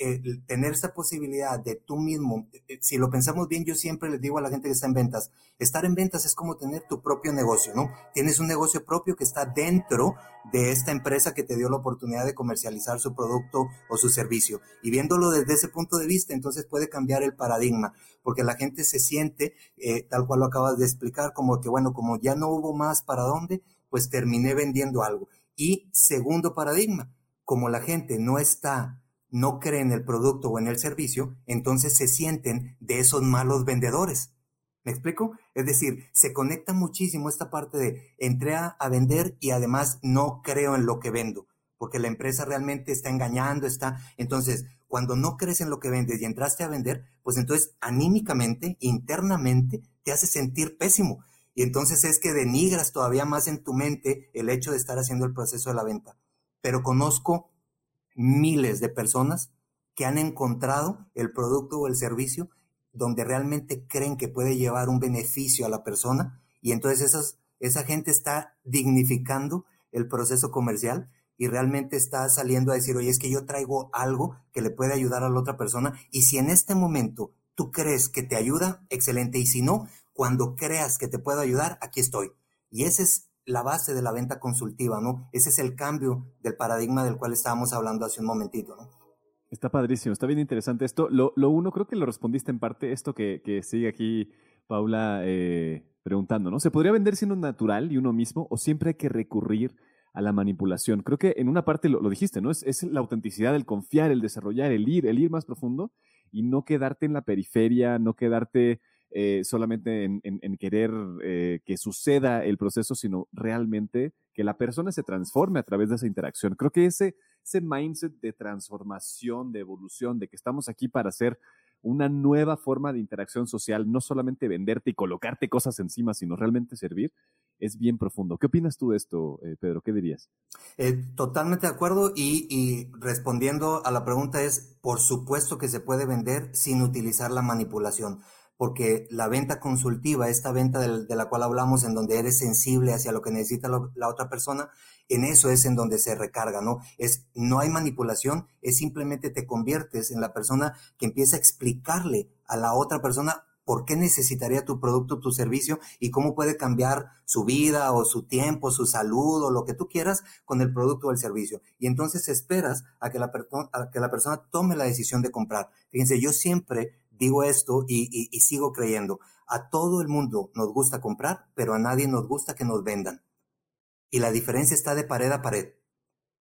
C: tener esa posibilidad de tú mismo, eh, si lo pensamos bien, yo siempre les digo a la gente que está en ventas, estar en ventas es como tener tu propio negocio, ¿no? Tienes un negocio propio que está dentro de esta empresa que te dio la oportunidad de comercializar su producto o su servicio. Y viéndolo desde ese punto de vista, entonces puede cambiar el paradigma, porque la gente se siente, eh, tal cual lo acabas de explicar, como que, bueno, como ya no hubo más para dónde, pues terminé vendiendo algo. Y segundo paradigma, como la gente no está, no cree en el producto o en el servicio, entonces se sienten de esos malos vendedores. ¿Me explico? Es decir, se conecta muchísimo esta parte de entré a, vender y además no creo en lo que vendo, porque la empresa realmente está engañando, está... Entonces, cuando no crees en lo que vendes y entraste a vender, pues entonces anímicamente, internamente, te hace sentir pésimo. Y entonces es que denigras todavía más en tu mente el hecho de estar haciendo el proceso de la venta. Pero conozco miles de personas que han encontrado el producto o el servicio donde realmente creen que puede llevar un beneficio a la persona y entonces esa gente está dignificando el proceso comercial y realmente está saliendo a decir, oye, es que yo traigo algo que le puede ayudar a la otra persona y si en este momento tú crees que te ayuda, excelente, y si no, cuando creas que te puedo ayudar, aquí estoy. Y esa es la base de la venta consultiva, ¿no? Ese es el cambio del paradigma del cual estábamos hablando hace un momentito, ¿no?
B: Está padrísimo, está bien interesante esto. Lo, uno, creo que lo respondiste en parte, esto que, sigue aquí Paula eh, preguntando, ¿no? ¿Se podría vender siendo natural y uno mismo o siempre hay que recurrir a la manipulación? Creo que en una parte lo, dijiste, ¿no? Es, es, la autenticidad, el confiar, el desarrollar, el ir, el ir más profundo y no quedarte en la periferia, no quedarte eh, solamente en, querer eh, que suceda el proceso, sino realmente que la persona se transforme a través de esa interacción. Creo que ese, ese mindset de transformación, de evolución, de que estamos aquí para hacer una nueva forma de interacción social, no solamente venderte y colocarte cosas encima, sino realmente servir, es bien profundo. ¿Qué opinas tú de esto, eh, Pedro? ¿Qué dirías?
C: Totalmente de acuerdo y, respondiendo a la pregunta es, por supuesto que se puede vender sin utilizar la manipulación, porque la venta consultiva, esta venta de la cual hablamos en donde eres sensible hacia lo que necesita la otra persona, en eso es en donde se recarga, ¿no? Es, no hay manipulación, es simplemente te conviertes en la persona que empieza a explicarle a la otra persona por qué necesitaría tu producto, tu servicio y cómo puede cambiar su vida o su tiempo, su salud o lo que tú quieras con el producto o el servicio. Y entonces esperas a que la, a que la persona tome la decisión de comprar. Fíjense, yo siempre digo esto y, sigo creyendo. A todo el mundo nos gusta comprar, pero a nadie nos gusta que nos vendan. Y la diferencia está de pared a pared.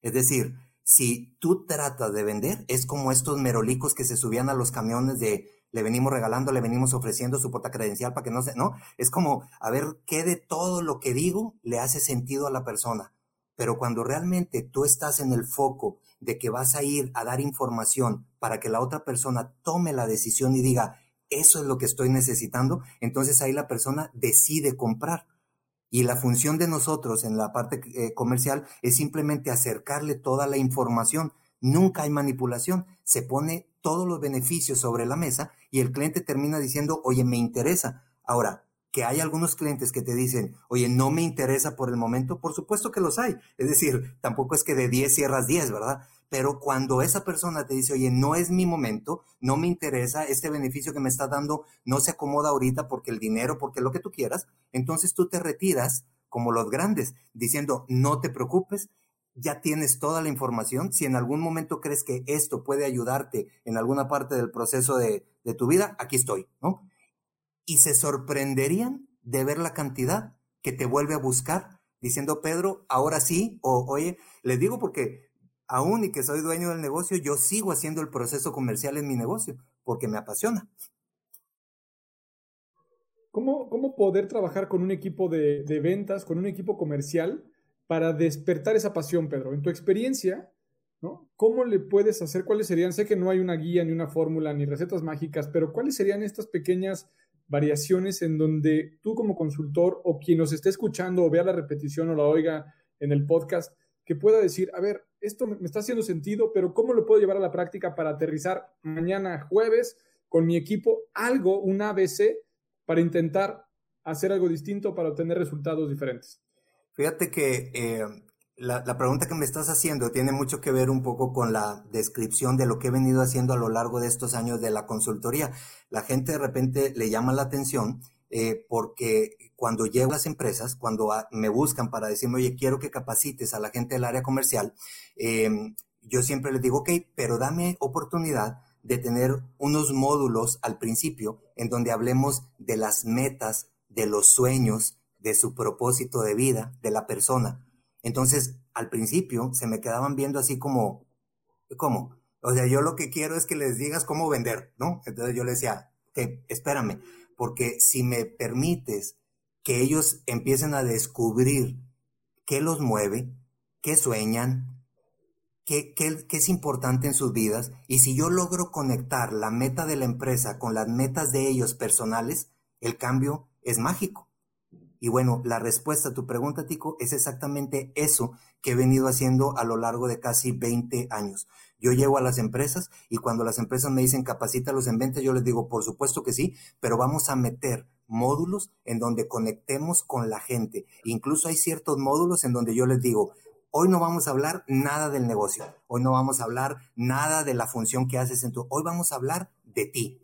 C: Es decir, si tú tratas de vender, es como estos merolicos que se subían a los camiones de le venimos regalando, le venimos ofreciendo su porta credencial para que no se, ¿no? Es como, a ver, ¿qué de todo lo que digo le hace sentido a la persona? Pero cuando realmente tú estás en el foco de que vas a ir a dar información para que la otra persona tome la decisión y diga, eso es lo que estoy necesitando, entonces ahí la persona decide comprar. Y la función de nosotros en la parte eh, comercial es simplemente acercarle toda la información. Nunca hay manipulación. Se pone todos los beneficios sobre la mesa y el cliente termina diciendo, oye, me interesa. Ahora, que hay algunos clientes que te dicen, oye, no me interesa por el momento, por supuesto que los hay. Es decir, tampoco es que de 10 cierras 10, ¿verdad? Pero cuando esa persona te dice, oye, no es mi momento, no me interesa, este beneficio que me está dando no se acomoda ahorita porque el dinero, porque lo que tú quieras, entonces tú te retiras como los grandes, diciendo, no te preocupes, ya tienes toda la información. Si en algún momento crees que esto puede ayudarte en alguna parte del proceso de, de tu vida, aquí estoy, ¿no? Y se sorprenderían de ver la cantidad que te vuelve a buscar diciendo, Pedro, ahora sí, o oye, les digo porque aún y que soy dueño del negocio, yo sigo haciendo el proceso comercial en mi negocio porque me apasiona.
A: ¿Cómo, cómo poder trabajar con un equipo de, ventas, con un equipo comercial para despertar esa pasión, Pedro? En tu experiencia, ¿no? ¿cómo le puedes hacer? ¿Cuáles serían? Sé que no hay una guía, ni una fórmula, ni recetas mágicas, pero ¿cuáles serían estas pequeñas variaciones en donde tú como consultor o quien nos esté escuchando o vea la repetición o la oiga en el podcast, que pueda decir, a ver, esto me está haciendo sentido, pero ¿cómo lo puedo llevar a la práctica para aterrizar mañana jueves con mi equipo algo, un ABC, para intentar hacer algo distinto para obtener resultados diferentes?
C: Fíjate que eh, la, pregunta que me estás haciendo tiene mucho que ver un poco con la descripción de lo que he venido haciendo a lo largo de estos años de la consultoría. La gente de repente le llama la atención eh, porque cuando llego a las empresas, cuando me buscan para decirme, oye, quiero que capacites a la gente del área comercial, eh, yo siempre les digo, ok, pero dame oportunidad de tener unos módulos al principio en donde hablemos de las metas, de los sueños, de su propósito de vida, de la persona. Entonces, al principio se me quedaban viendo así como, ¿cómo? O sea, yo lo que quiero es que les digas cómo vender, ¿no? Entonces yo les decía, ok, espérame, porque si me permites que ellos empiecen a descubrir qué los mueve, qué sueñan, qué, qué, qué, es importante en sus vidas, y si yo logro conectar la meta de la empresa con las metas de ellos personales, el cambio es mágico. Y bueno, la respuesta a tu pregunta, Tico, es exactamente eso que he venido haciendo a lo largo de casi 20 años. Yo llego a las empresas y cuando las empresas me dicen capacítalos en venta, yo les digo, por supuesto que sí, pero vamos a meter módulos en donde conectemos con la gente. Incluso hay ciertos módulos en donde yo les digo, hoy no vamos a hablar nada del negocio, hoy no vamos a hablar nada de la función que haces en tu, hoy vamos a hablar de ti.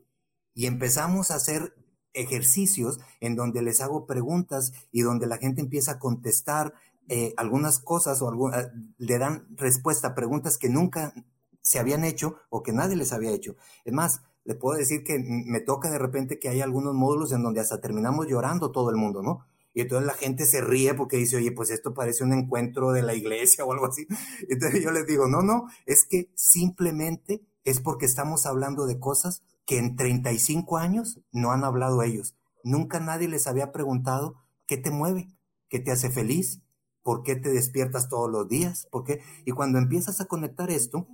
C: Y empezamos a hacer ejercicios en donde les hago preguntas y donde la gente empieza a contestar eh, algunas cosas o eh, le dan respuesta a preguntas que nunca se habían hecho o que nadie les había hecho. Es más, le puedo decir que me toca de repente que hay algunos módulos en donde hasta terminamos llorando todo el mundo, ¿no? Y entonces la gente se ríe porque dice, oye, pues esto parece un encuentro de la iglesia o algo así. Entonces yo les digo, no, no, es que simplemente es porque estamos hablando de cosas que en 35 años no han hablado ellos. Nunca nadie les había preguntado qué te mueve, qué te hace feliz, por qué te despiertas todos los días, por qué. Y cuando empiezas a conectar esto,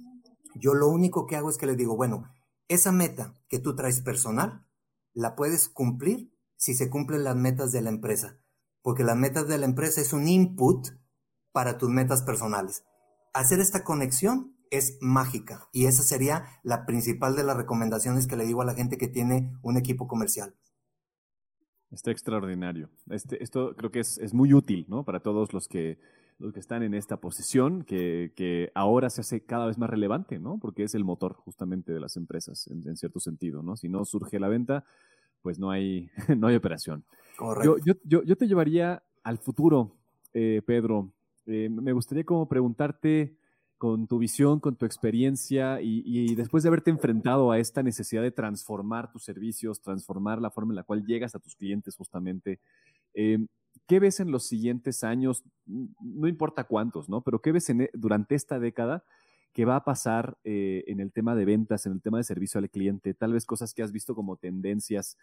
C: yo lo único que hago es que les digo, bueno, esa meta que tú traes personal, la puedes cumplir si se cumplen las metas de la empresa. porque las metas de la empresa es un input para tus metas personales. Hacer esta conexión es mágica y esa sería la principal de las recomendaciones que le digo a la gente que tiene un equipo comercial.
B: Está extraordinario. Este, esto creo que es, muy útil ¿no? para todos los que, los que están en esta posición, que, ahora se hace cada vez más relevante, ¿no? porque es el motor justamente de las empresas, en, cierto sentido. ¿no? Si no surge la venta, pues no hay, no hay operación. Correcto. Yo, yo, te llevaría al futuro, eh, Pedro. Eh, me gustaría como preguntarte con tu visión, con tu experiencia y, después de haberte enfrentado a esta necesidad de transformar tus servicios, transformar la forma en la cual llegas a tus clientes justamente, eh, ¿qué ves en los siguientes años? No importa cuántos, ¿no? Pero ¿qué ves e, durante esta década que va a pasar eh, en el tema de ventas, en el tema de servicio al cliente? Tal vez cosas que has visto como tendencias.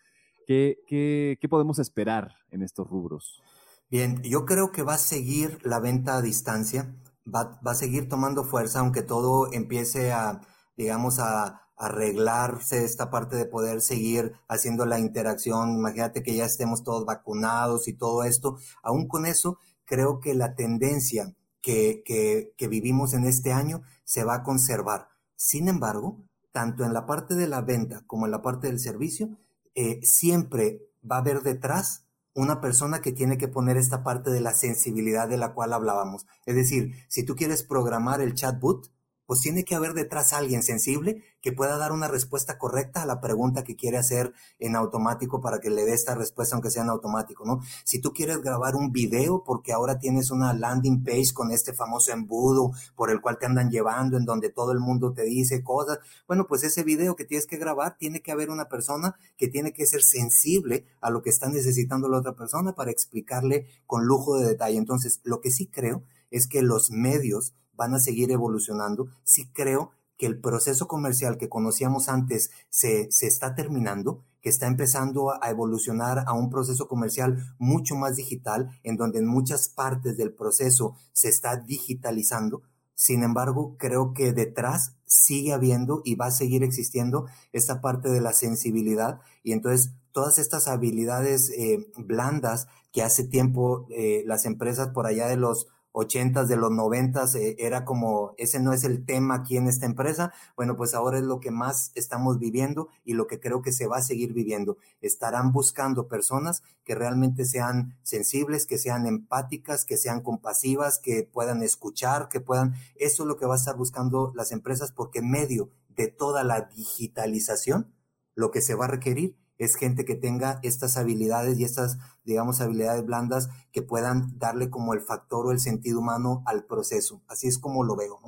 B: ¿Qué, qué, qué podemos esperar en estos rubros?
C: Bien, yo creo que va a seguir la venta a distancia va, va a seguir tomando fuerza, aunque todo empiece a, digamos, a, arreglarse esta parte de poder seguir haciendo la interacción. Imagínate que ya estemos todos vacunados y todo esto. Aún con eso, creo que la tendencia que, que, que vivimos en este año se va a conservar. Sin embargo, tanto en la parte de la venta como en la parte del servicio, eh, siempre va a haber detrás una persona que tiene que poner esta parte de la sensibilidad de la cual hablábamos. Es decir, si tú quieres programar el chatbot, pues tiene que haber detrás alguien sensible que pueda dar una respuesta correcta a la pregunta que quiere hacer en automático para que le dé esta respuesta aunque sea en automático, ¿no? Si tú quieres grabar un video porque ahora tienes una landing page con este famoso embudo por el cual te andan llevando en donde todo el mundo te dice cosas, bueno, pues ese video que tienes que grabar tiene que haber una persona que tiene que ser sensible a lo que está necesitando la otra persona para explicarle con lujo de detalle. Entonces, lo que sí creo es que los medios van a seguir evolucionando. Sí creo que el proceso comercial que conocíamos antes se, se está terminando, que está empezando a evolucionar a un proceso comercial mucho más digital, en donde en muchas partes del proceso se está digitalizando. Sin embargo, creo que detrás sigue habiendo y va a seguir existiendo esta parte de la sensibilidad y entonces todas estas habilidades eh, blandas que hace tiempo eh, las empresas por allá de los ochentas, de los noventas, eh, era como, ese no es el tema aquí en esta empresa. Bueno, pues ahora es lo que más estamos viviendo y lo que creo que se va a seguir viviendo. Estarán buscando personas que realmente sean sensibles, que sean empáticas, que sean compasivas, que puedan escuchar, que puedan, eso es lo que va a estar buscando las empresas porque en medio de toda la digitalización, lo que se va a requerir es gente que tenga estas habilidades y estas, digamos, habilidades blandas que puedan darle como el factor o el sentido humano al proceso. Así es como lo veo.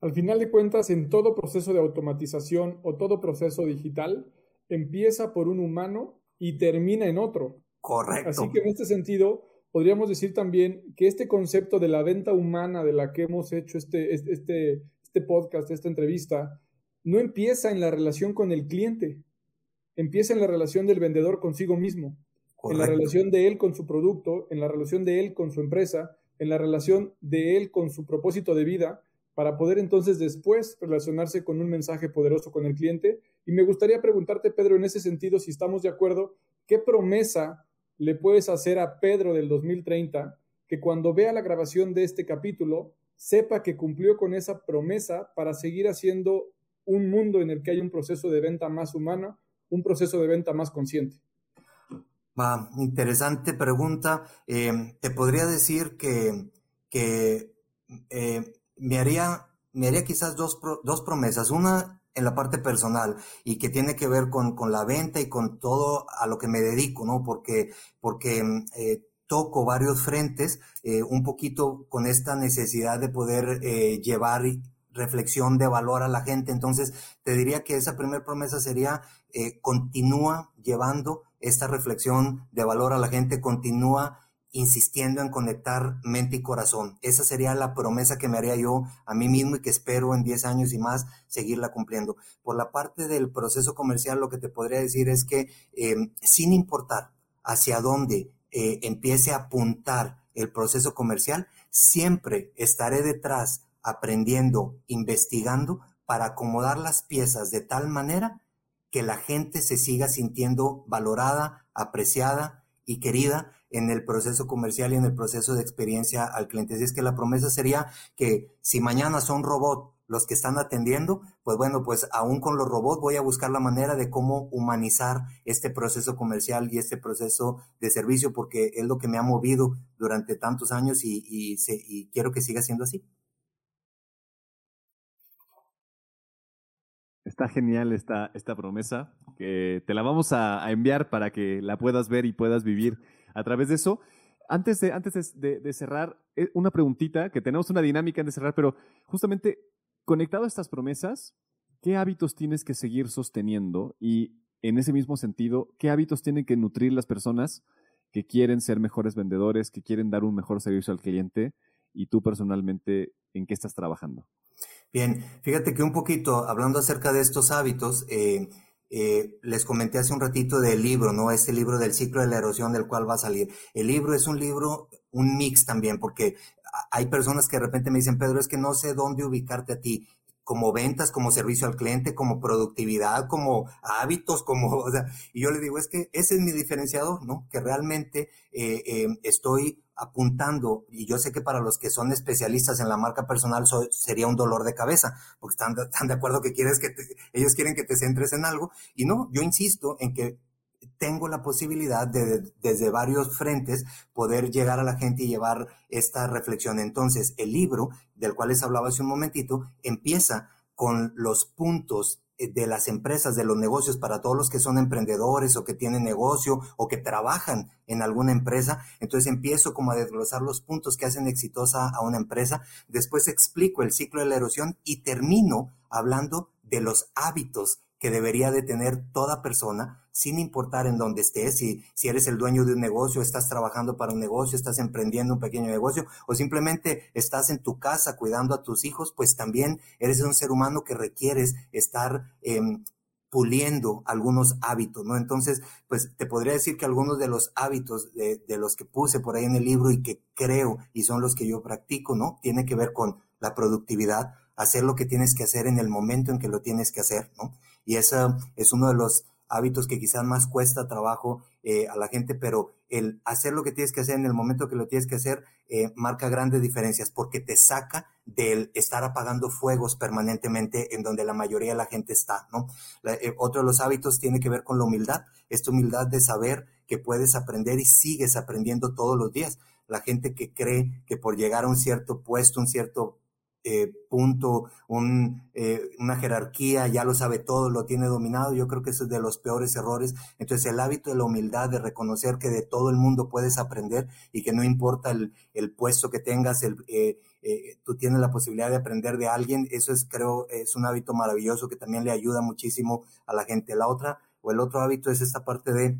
A: Al final de cuentas, en todo proceso de automatización o todo proceso digital, empieza por un humano y termina en otro.
C: Correcto.
A: Así que en este sentido, podríamos decir también que este concepto de la venta humana de la que hemos hecho este, este, este podcast, esta entrevista, no empieza en la relación con el cliente, empieza en la relación del vendedor consigo mismo, en la relación de él con su producto, en la relación de él con su empresa, en la relación de él con su propósito de vida, para poder entonces después relacionarse con un mensaje poderoso con el cliente. Y me gustaría preguntarte, Pedro, en ese sentido, si estamos de acuerdo, ¿qué promesa le puedes hacer a Pedro del 2030 que cuando vea la grabación de este capítulo sepa que cumplió con esa promesa para seguir haciendo un mundo en el que hay un proceso de venta más humano, un proceso de venta más consciente?
C: Va, interesante pregunta. Eh, te podría decir que, que eh, me, haría, me haría quizás dos, dos promesas. Una en la parte personal y que tiene que ver con, con, la venta y con todo a lo que me dedico, ¿no? Porque, porque eh, toco varios frentes, un poquito con esta necesidad de poder llevar reflexión de valor a la gente. Entonces, te diría que esa primera promesa sería eh, continúa llevando esta reflexión de valor a la gente, continúa insistiendo en conectar mente y corazón. Esa sería la promesa que me haría yo a mí mismo y que espero en 10 años y más seguirla cumpliendo. Por la parte del proceso comercial, lo que te podría decir es que eh, sin importar hacia dónde eh, empiece a apuntar el proceso comercial, siempre estaré detrás aprendiendo, investigando para acomodar las piezas de tal manera que la gente se siga sintiendo valorada, apreciada, y querida en el proceso comercial y en el proceso de experiencia al cliente. Así es que la promesa sería que si mañana son robot los que están atendiendo, pues bueno, pues aún con los robots voy a buscar la manera de cómo humanizar este proceso comercial y este proceso de servicio porque es lo que me ha movido durante tantos años y quiero que siga siendo así.
B: Genial esta, esta promesa, que te la vamos a, enviar para que la puedas ver y puedas vivir a través de eso. Antes de, antes de, cerrar, eh, una preguntita, que tenemos una dinámica de cerrar, pero justamente conectado a estas promesas, ¿qué hábitos tienes que seguir sosteniendo? Y en ese mismo sentido, ¿qué hábitos tienen que nutrir las personas que quieren ser mejores vendedores, que quieren dar un mejor servicio al cliente? Y tú personalmente, ¿en qué estás trabajando?
C: Bien, fíjate que un poquito hablando acerca de estos hábitos, eh, eh, les comenté hace un ratito del libro, ¿no? Este libro del ciclo de la erosión del cual va a salir. El libro es un libro, un mix también, porque hay personas que de repente me dicen, Pedro, es que no sé dónde ubicarte a ti como ventas, como servicio al cliente, como productividad, como hábitos, como, o sea, y yo le digo, es que ese es mi diferenciador, ¿no? Que realmente eh, estoy apuntando, y yo sé que para los que son especialistas en la marca personal sería un dolor de cabeza, porque están, están de acuerdo que quieres que ellos quieren que te centres en algo, y no, yo insisto en que tengo la posibilidad de, desde varios frentes poder llegar a la gente y llevar esta reflexión. Entonces, el libro, del cual les hablaba hace un momentito, empieza con los puntos eh, de las empresas, de los negocios, para todos los que son emprendedores o que tienen negocio o que trabajan en alguna empresa. Entonces empiezo como a desglosar los puntos que hacen exitosa a una empresa. Después explico el ciclo de la erosión y termino hablando de los hábitos que debería de tener toda persona, sin importar en dónde estés, si, si eres el dueño de un negocio, estás trabajando para un negocio, estás emprendiendo un pequeño negocio, o simplemente estás en tu casa cuidando a tus hijos, pues también eres un ser humano que requieres estar em, puliendo algunos hábitos, ¿no? Entonces, pues te podría decir que algunos de los hábitos de, de los que puse por ahí en el libro y que creo y son los que yo practico, ¿no? Tiene que ver con la productividad, hacer lo que tienes que hacer en el momento en que lo tienes que hacer, ¿no? Y ese es uno de los hábitos que quizás más cuesta trabajo eh, a la gente, pero el hacer lo que tienes que hacer en el momento que lo tienes que hacer eh, marca grandes diferencias porque te saca del estar apagando fuegos permanentemente en donde la mayoría de la gente está, ¿no? Eh, otro de los hábitos tiene que ver con la humildad, esta humildad de saber que puedes aprender y sigues aprendiendo todos los días. La gente que cree que por llegar a un cierto puesto, un cierto eh, punto, un, eh, una jerarquía, ya lo sabe todo, lo tiene dominado. Yo creo que ese es de los peores errores. Entonces, el hábito de la humildad, de reconocer que de todo el mundo puedes aprender y que no importa el, el puesto que tengas, el, eh, tú tienes la posibilidad de aprender de alguien. Eso es, creo, es un hábito maravilloso que también le ayuda muchísimo a la gente. La otra, o el otro hábito es esta parte de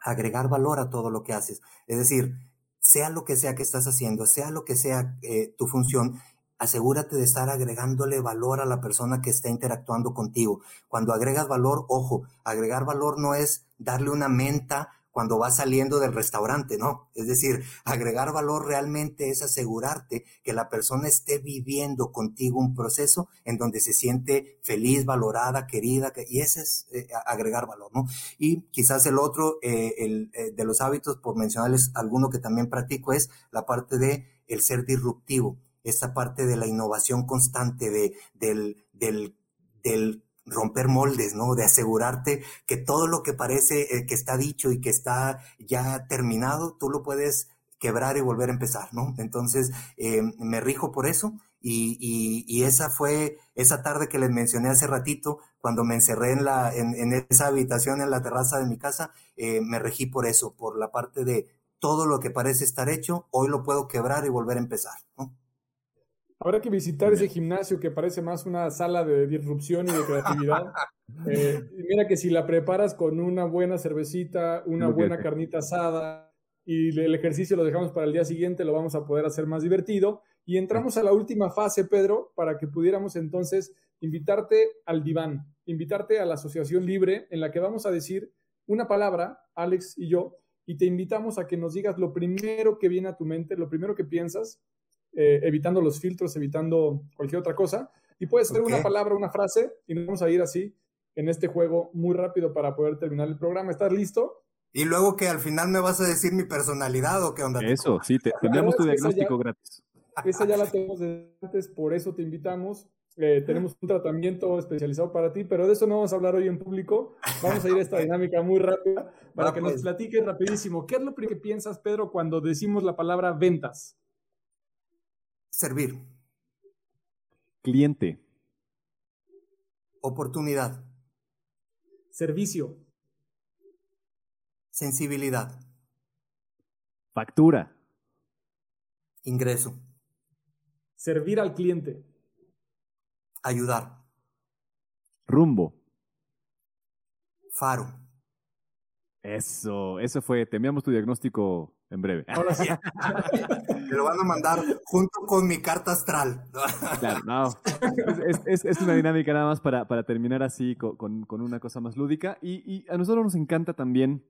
C: agregar valor a todo lo que haces. Es decir, sea lo que sea que estás haciendo, sea lo que sea tu función, asegúrate de estar agregándole valor a la persona que está interactuando contigo. Cuando agregas valor, ojo, agregar valor no es darle una menta cuando vas saliendo del restaurante, ¿no? Es decir, agregar valor realmente es asegurarte que la persona esté viviendo contigo un proceso en donde se siente feliz, valorada, querida, y ese es eh, agregar valor, ¿no? Y quizás el otro, eh, el, eh, de los hábitos, por mencionarles alguno que también practico, es la parte de el ser disruptivo esa parte de la innovación constante, de, del, del, del romper moldes, ¿no? De asegurarte que todo lo que parece eh, que está dicho y que está ya terminado, tú lo puedes quebrar y volver a empezar, ¿no? Entonces, eh, me rijo por eso y, y, esa fue esa tarde que les mencioné hace ratito, cuando me encerré en, la, en esa habitación en la terraza de mi casa, eh, me regí por eso, por la parte de todo lo que parece estar hecho, hoy lo puedo quebrar y volver a empezar, ¿no?
A: Habrá que visitar ese gimnasio que parece más una sala de disrupción y de creatividad. Eh, mira que si la preparas con una buena cervecita, una buena carnita asada y el ejercicio lo dejamos para el día siguiente, lo vamos a poder hacer más divertido. Y entramos a la última fase, Pedro, para que pudiéramos entonces invitarte al diván, invitarte a la asociación libre en la que vamos a decir una palabra, Alex y yo, y te invitamos a que nos digas lo primero que viene a tu mente, lo primero que piensas eh, evitando los filtros, evitando cualquier otra cosa. Y puede ser una palabra, una frase, y nos vamos a ir así en este juego muy rápido para poder terminar el programa. ¿Estás listo?
C: Y luego que al final me vas a decir mi personalidad o qué onda.
B: Eso, sí, te, tu diagnóstico gratis.
A: Esa ya la tenemos de antes, por eso te invitamos. Eh, tenemos un tratamiento especializado para ti, pero de eso no vamos a hablar hoy en público. Vamos a ir a esta dinámica muy rápida para que nos pues. platiques rapidísimo. ¿Qué es lo primero que piensas, Pedro, cuando decimos la palabra ventas?
C: Servir.
B: Cliente.
C: Oportunidad.
A: Servicio.
C: Sensibilidad.
B: Factura.
C: Ingreso.
A: Servir al cliente.
C: Ayudar.
B: Rumbo.
C: Faro.
B: Eso, eso fue. Te enviamos tu diagnóstico en breve.
C: Ahora sí. Te lo van a mandar junto con mi carta astral.
B: Claro, no. Es, una dinámica nada más para, terminar así con, una cosa más lúdica. Y, a nosotros nos encanta también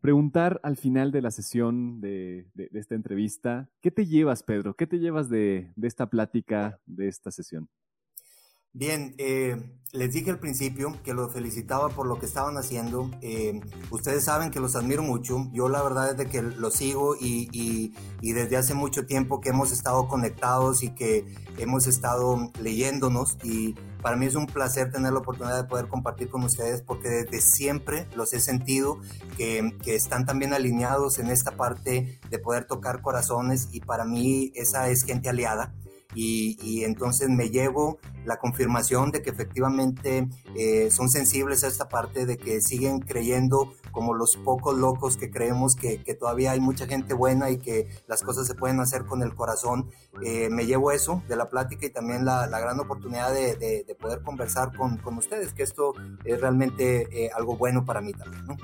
B: preguntar al final de la sesión de, esta entrevista, ¿qué te llevas, Pedro? ¿Qué te llevas de esta plática, de esta sesión?
C: Bien, eh, les dije al principio que los felicitaba por lo que estaban haciendo. Eh, ustedes saben que los admiro mucho. Yo la verdad es de que los sigo y, desde hace mucho tiempo que hemos estado conectados y que hemos estado leyéndonos y para mí es un placer tener la oportunidad de poder compartir con ustedes porque desde siempre los he sentido que, que están también alineados en esta parte de poder tocar corazones y para mí esa es gente aliada y, entonces me llevo la confirmación de que efectivamente eh, son sensibles a esta parte de que siguen creyendo como los pocos locos que creemos que, todavía hay mucha gente buena y que las cosas se pueden hacer con el corazón. Eh, me llevo eso de la plática y también la, gran oportunidad de, poder conversar con, ustedes, que esto es realmente eh, algo bueno para mí también.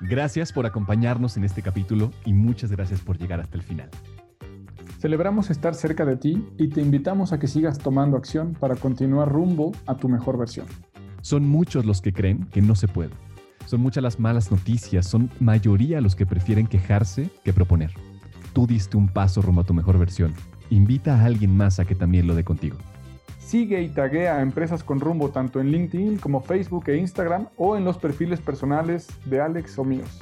D: Gracias por acompañarnos en este capítulo y muchas gracias por llegar hasta el final.
A: Celebramos estar cerca de ti y te invitamos a que sigas tomando acción para continuar rumbo a tu mejor versión.
D: Son muchos los que creen que no se puede. Son muchas las malas noticias, son mayoría los que prefieren quejarse que proponer. Tú diste un paso rumbo a tu mejor versión. Invita a alguien más a que también lo dé contigo.
A: Sigue y taguea a Empresas con Rumbo tanto en LinkedIn como Facebook e Instagram o en los perfiles personales de Alex o míos.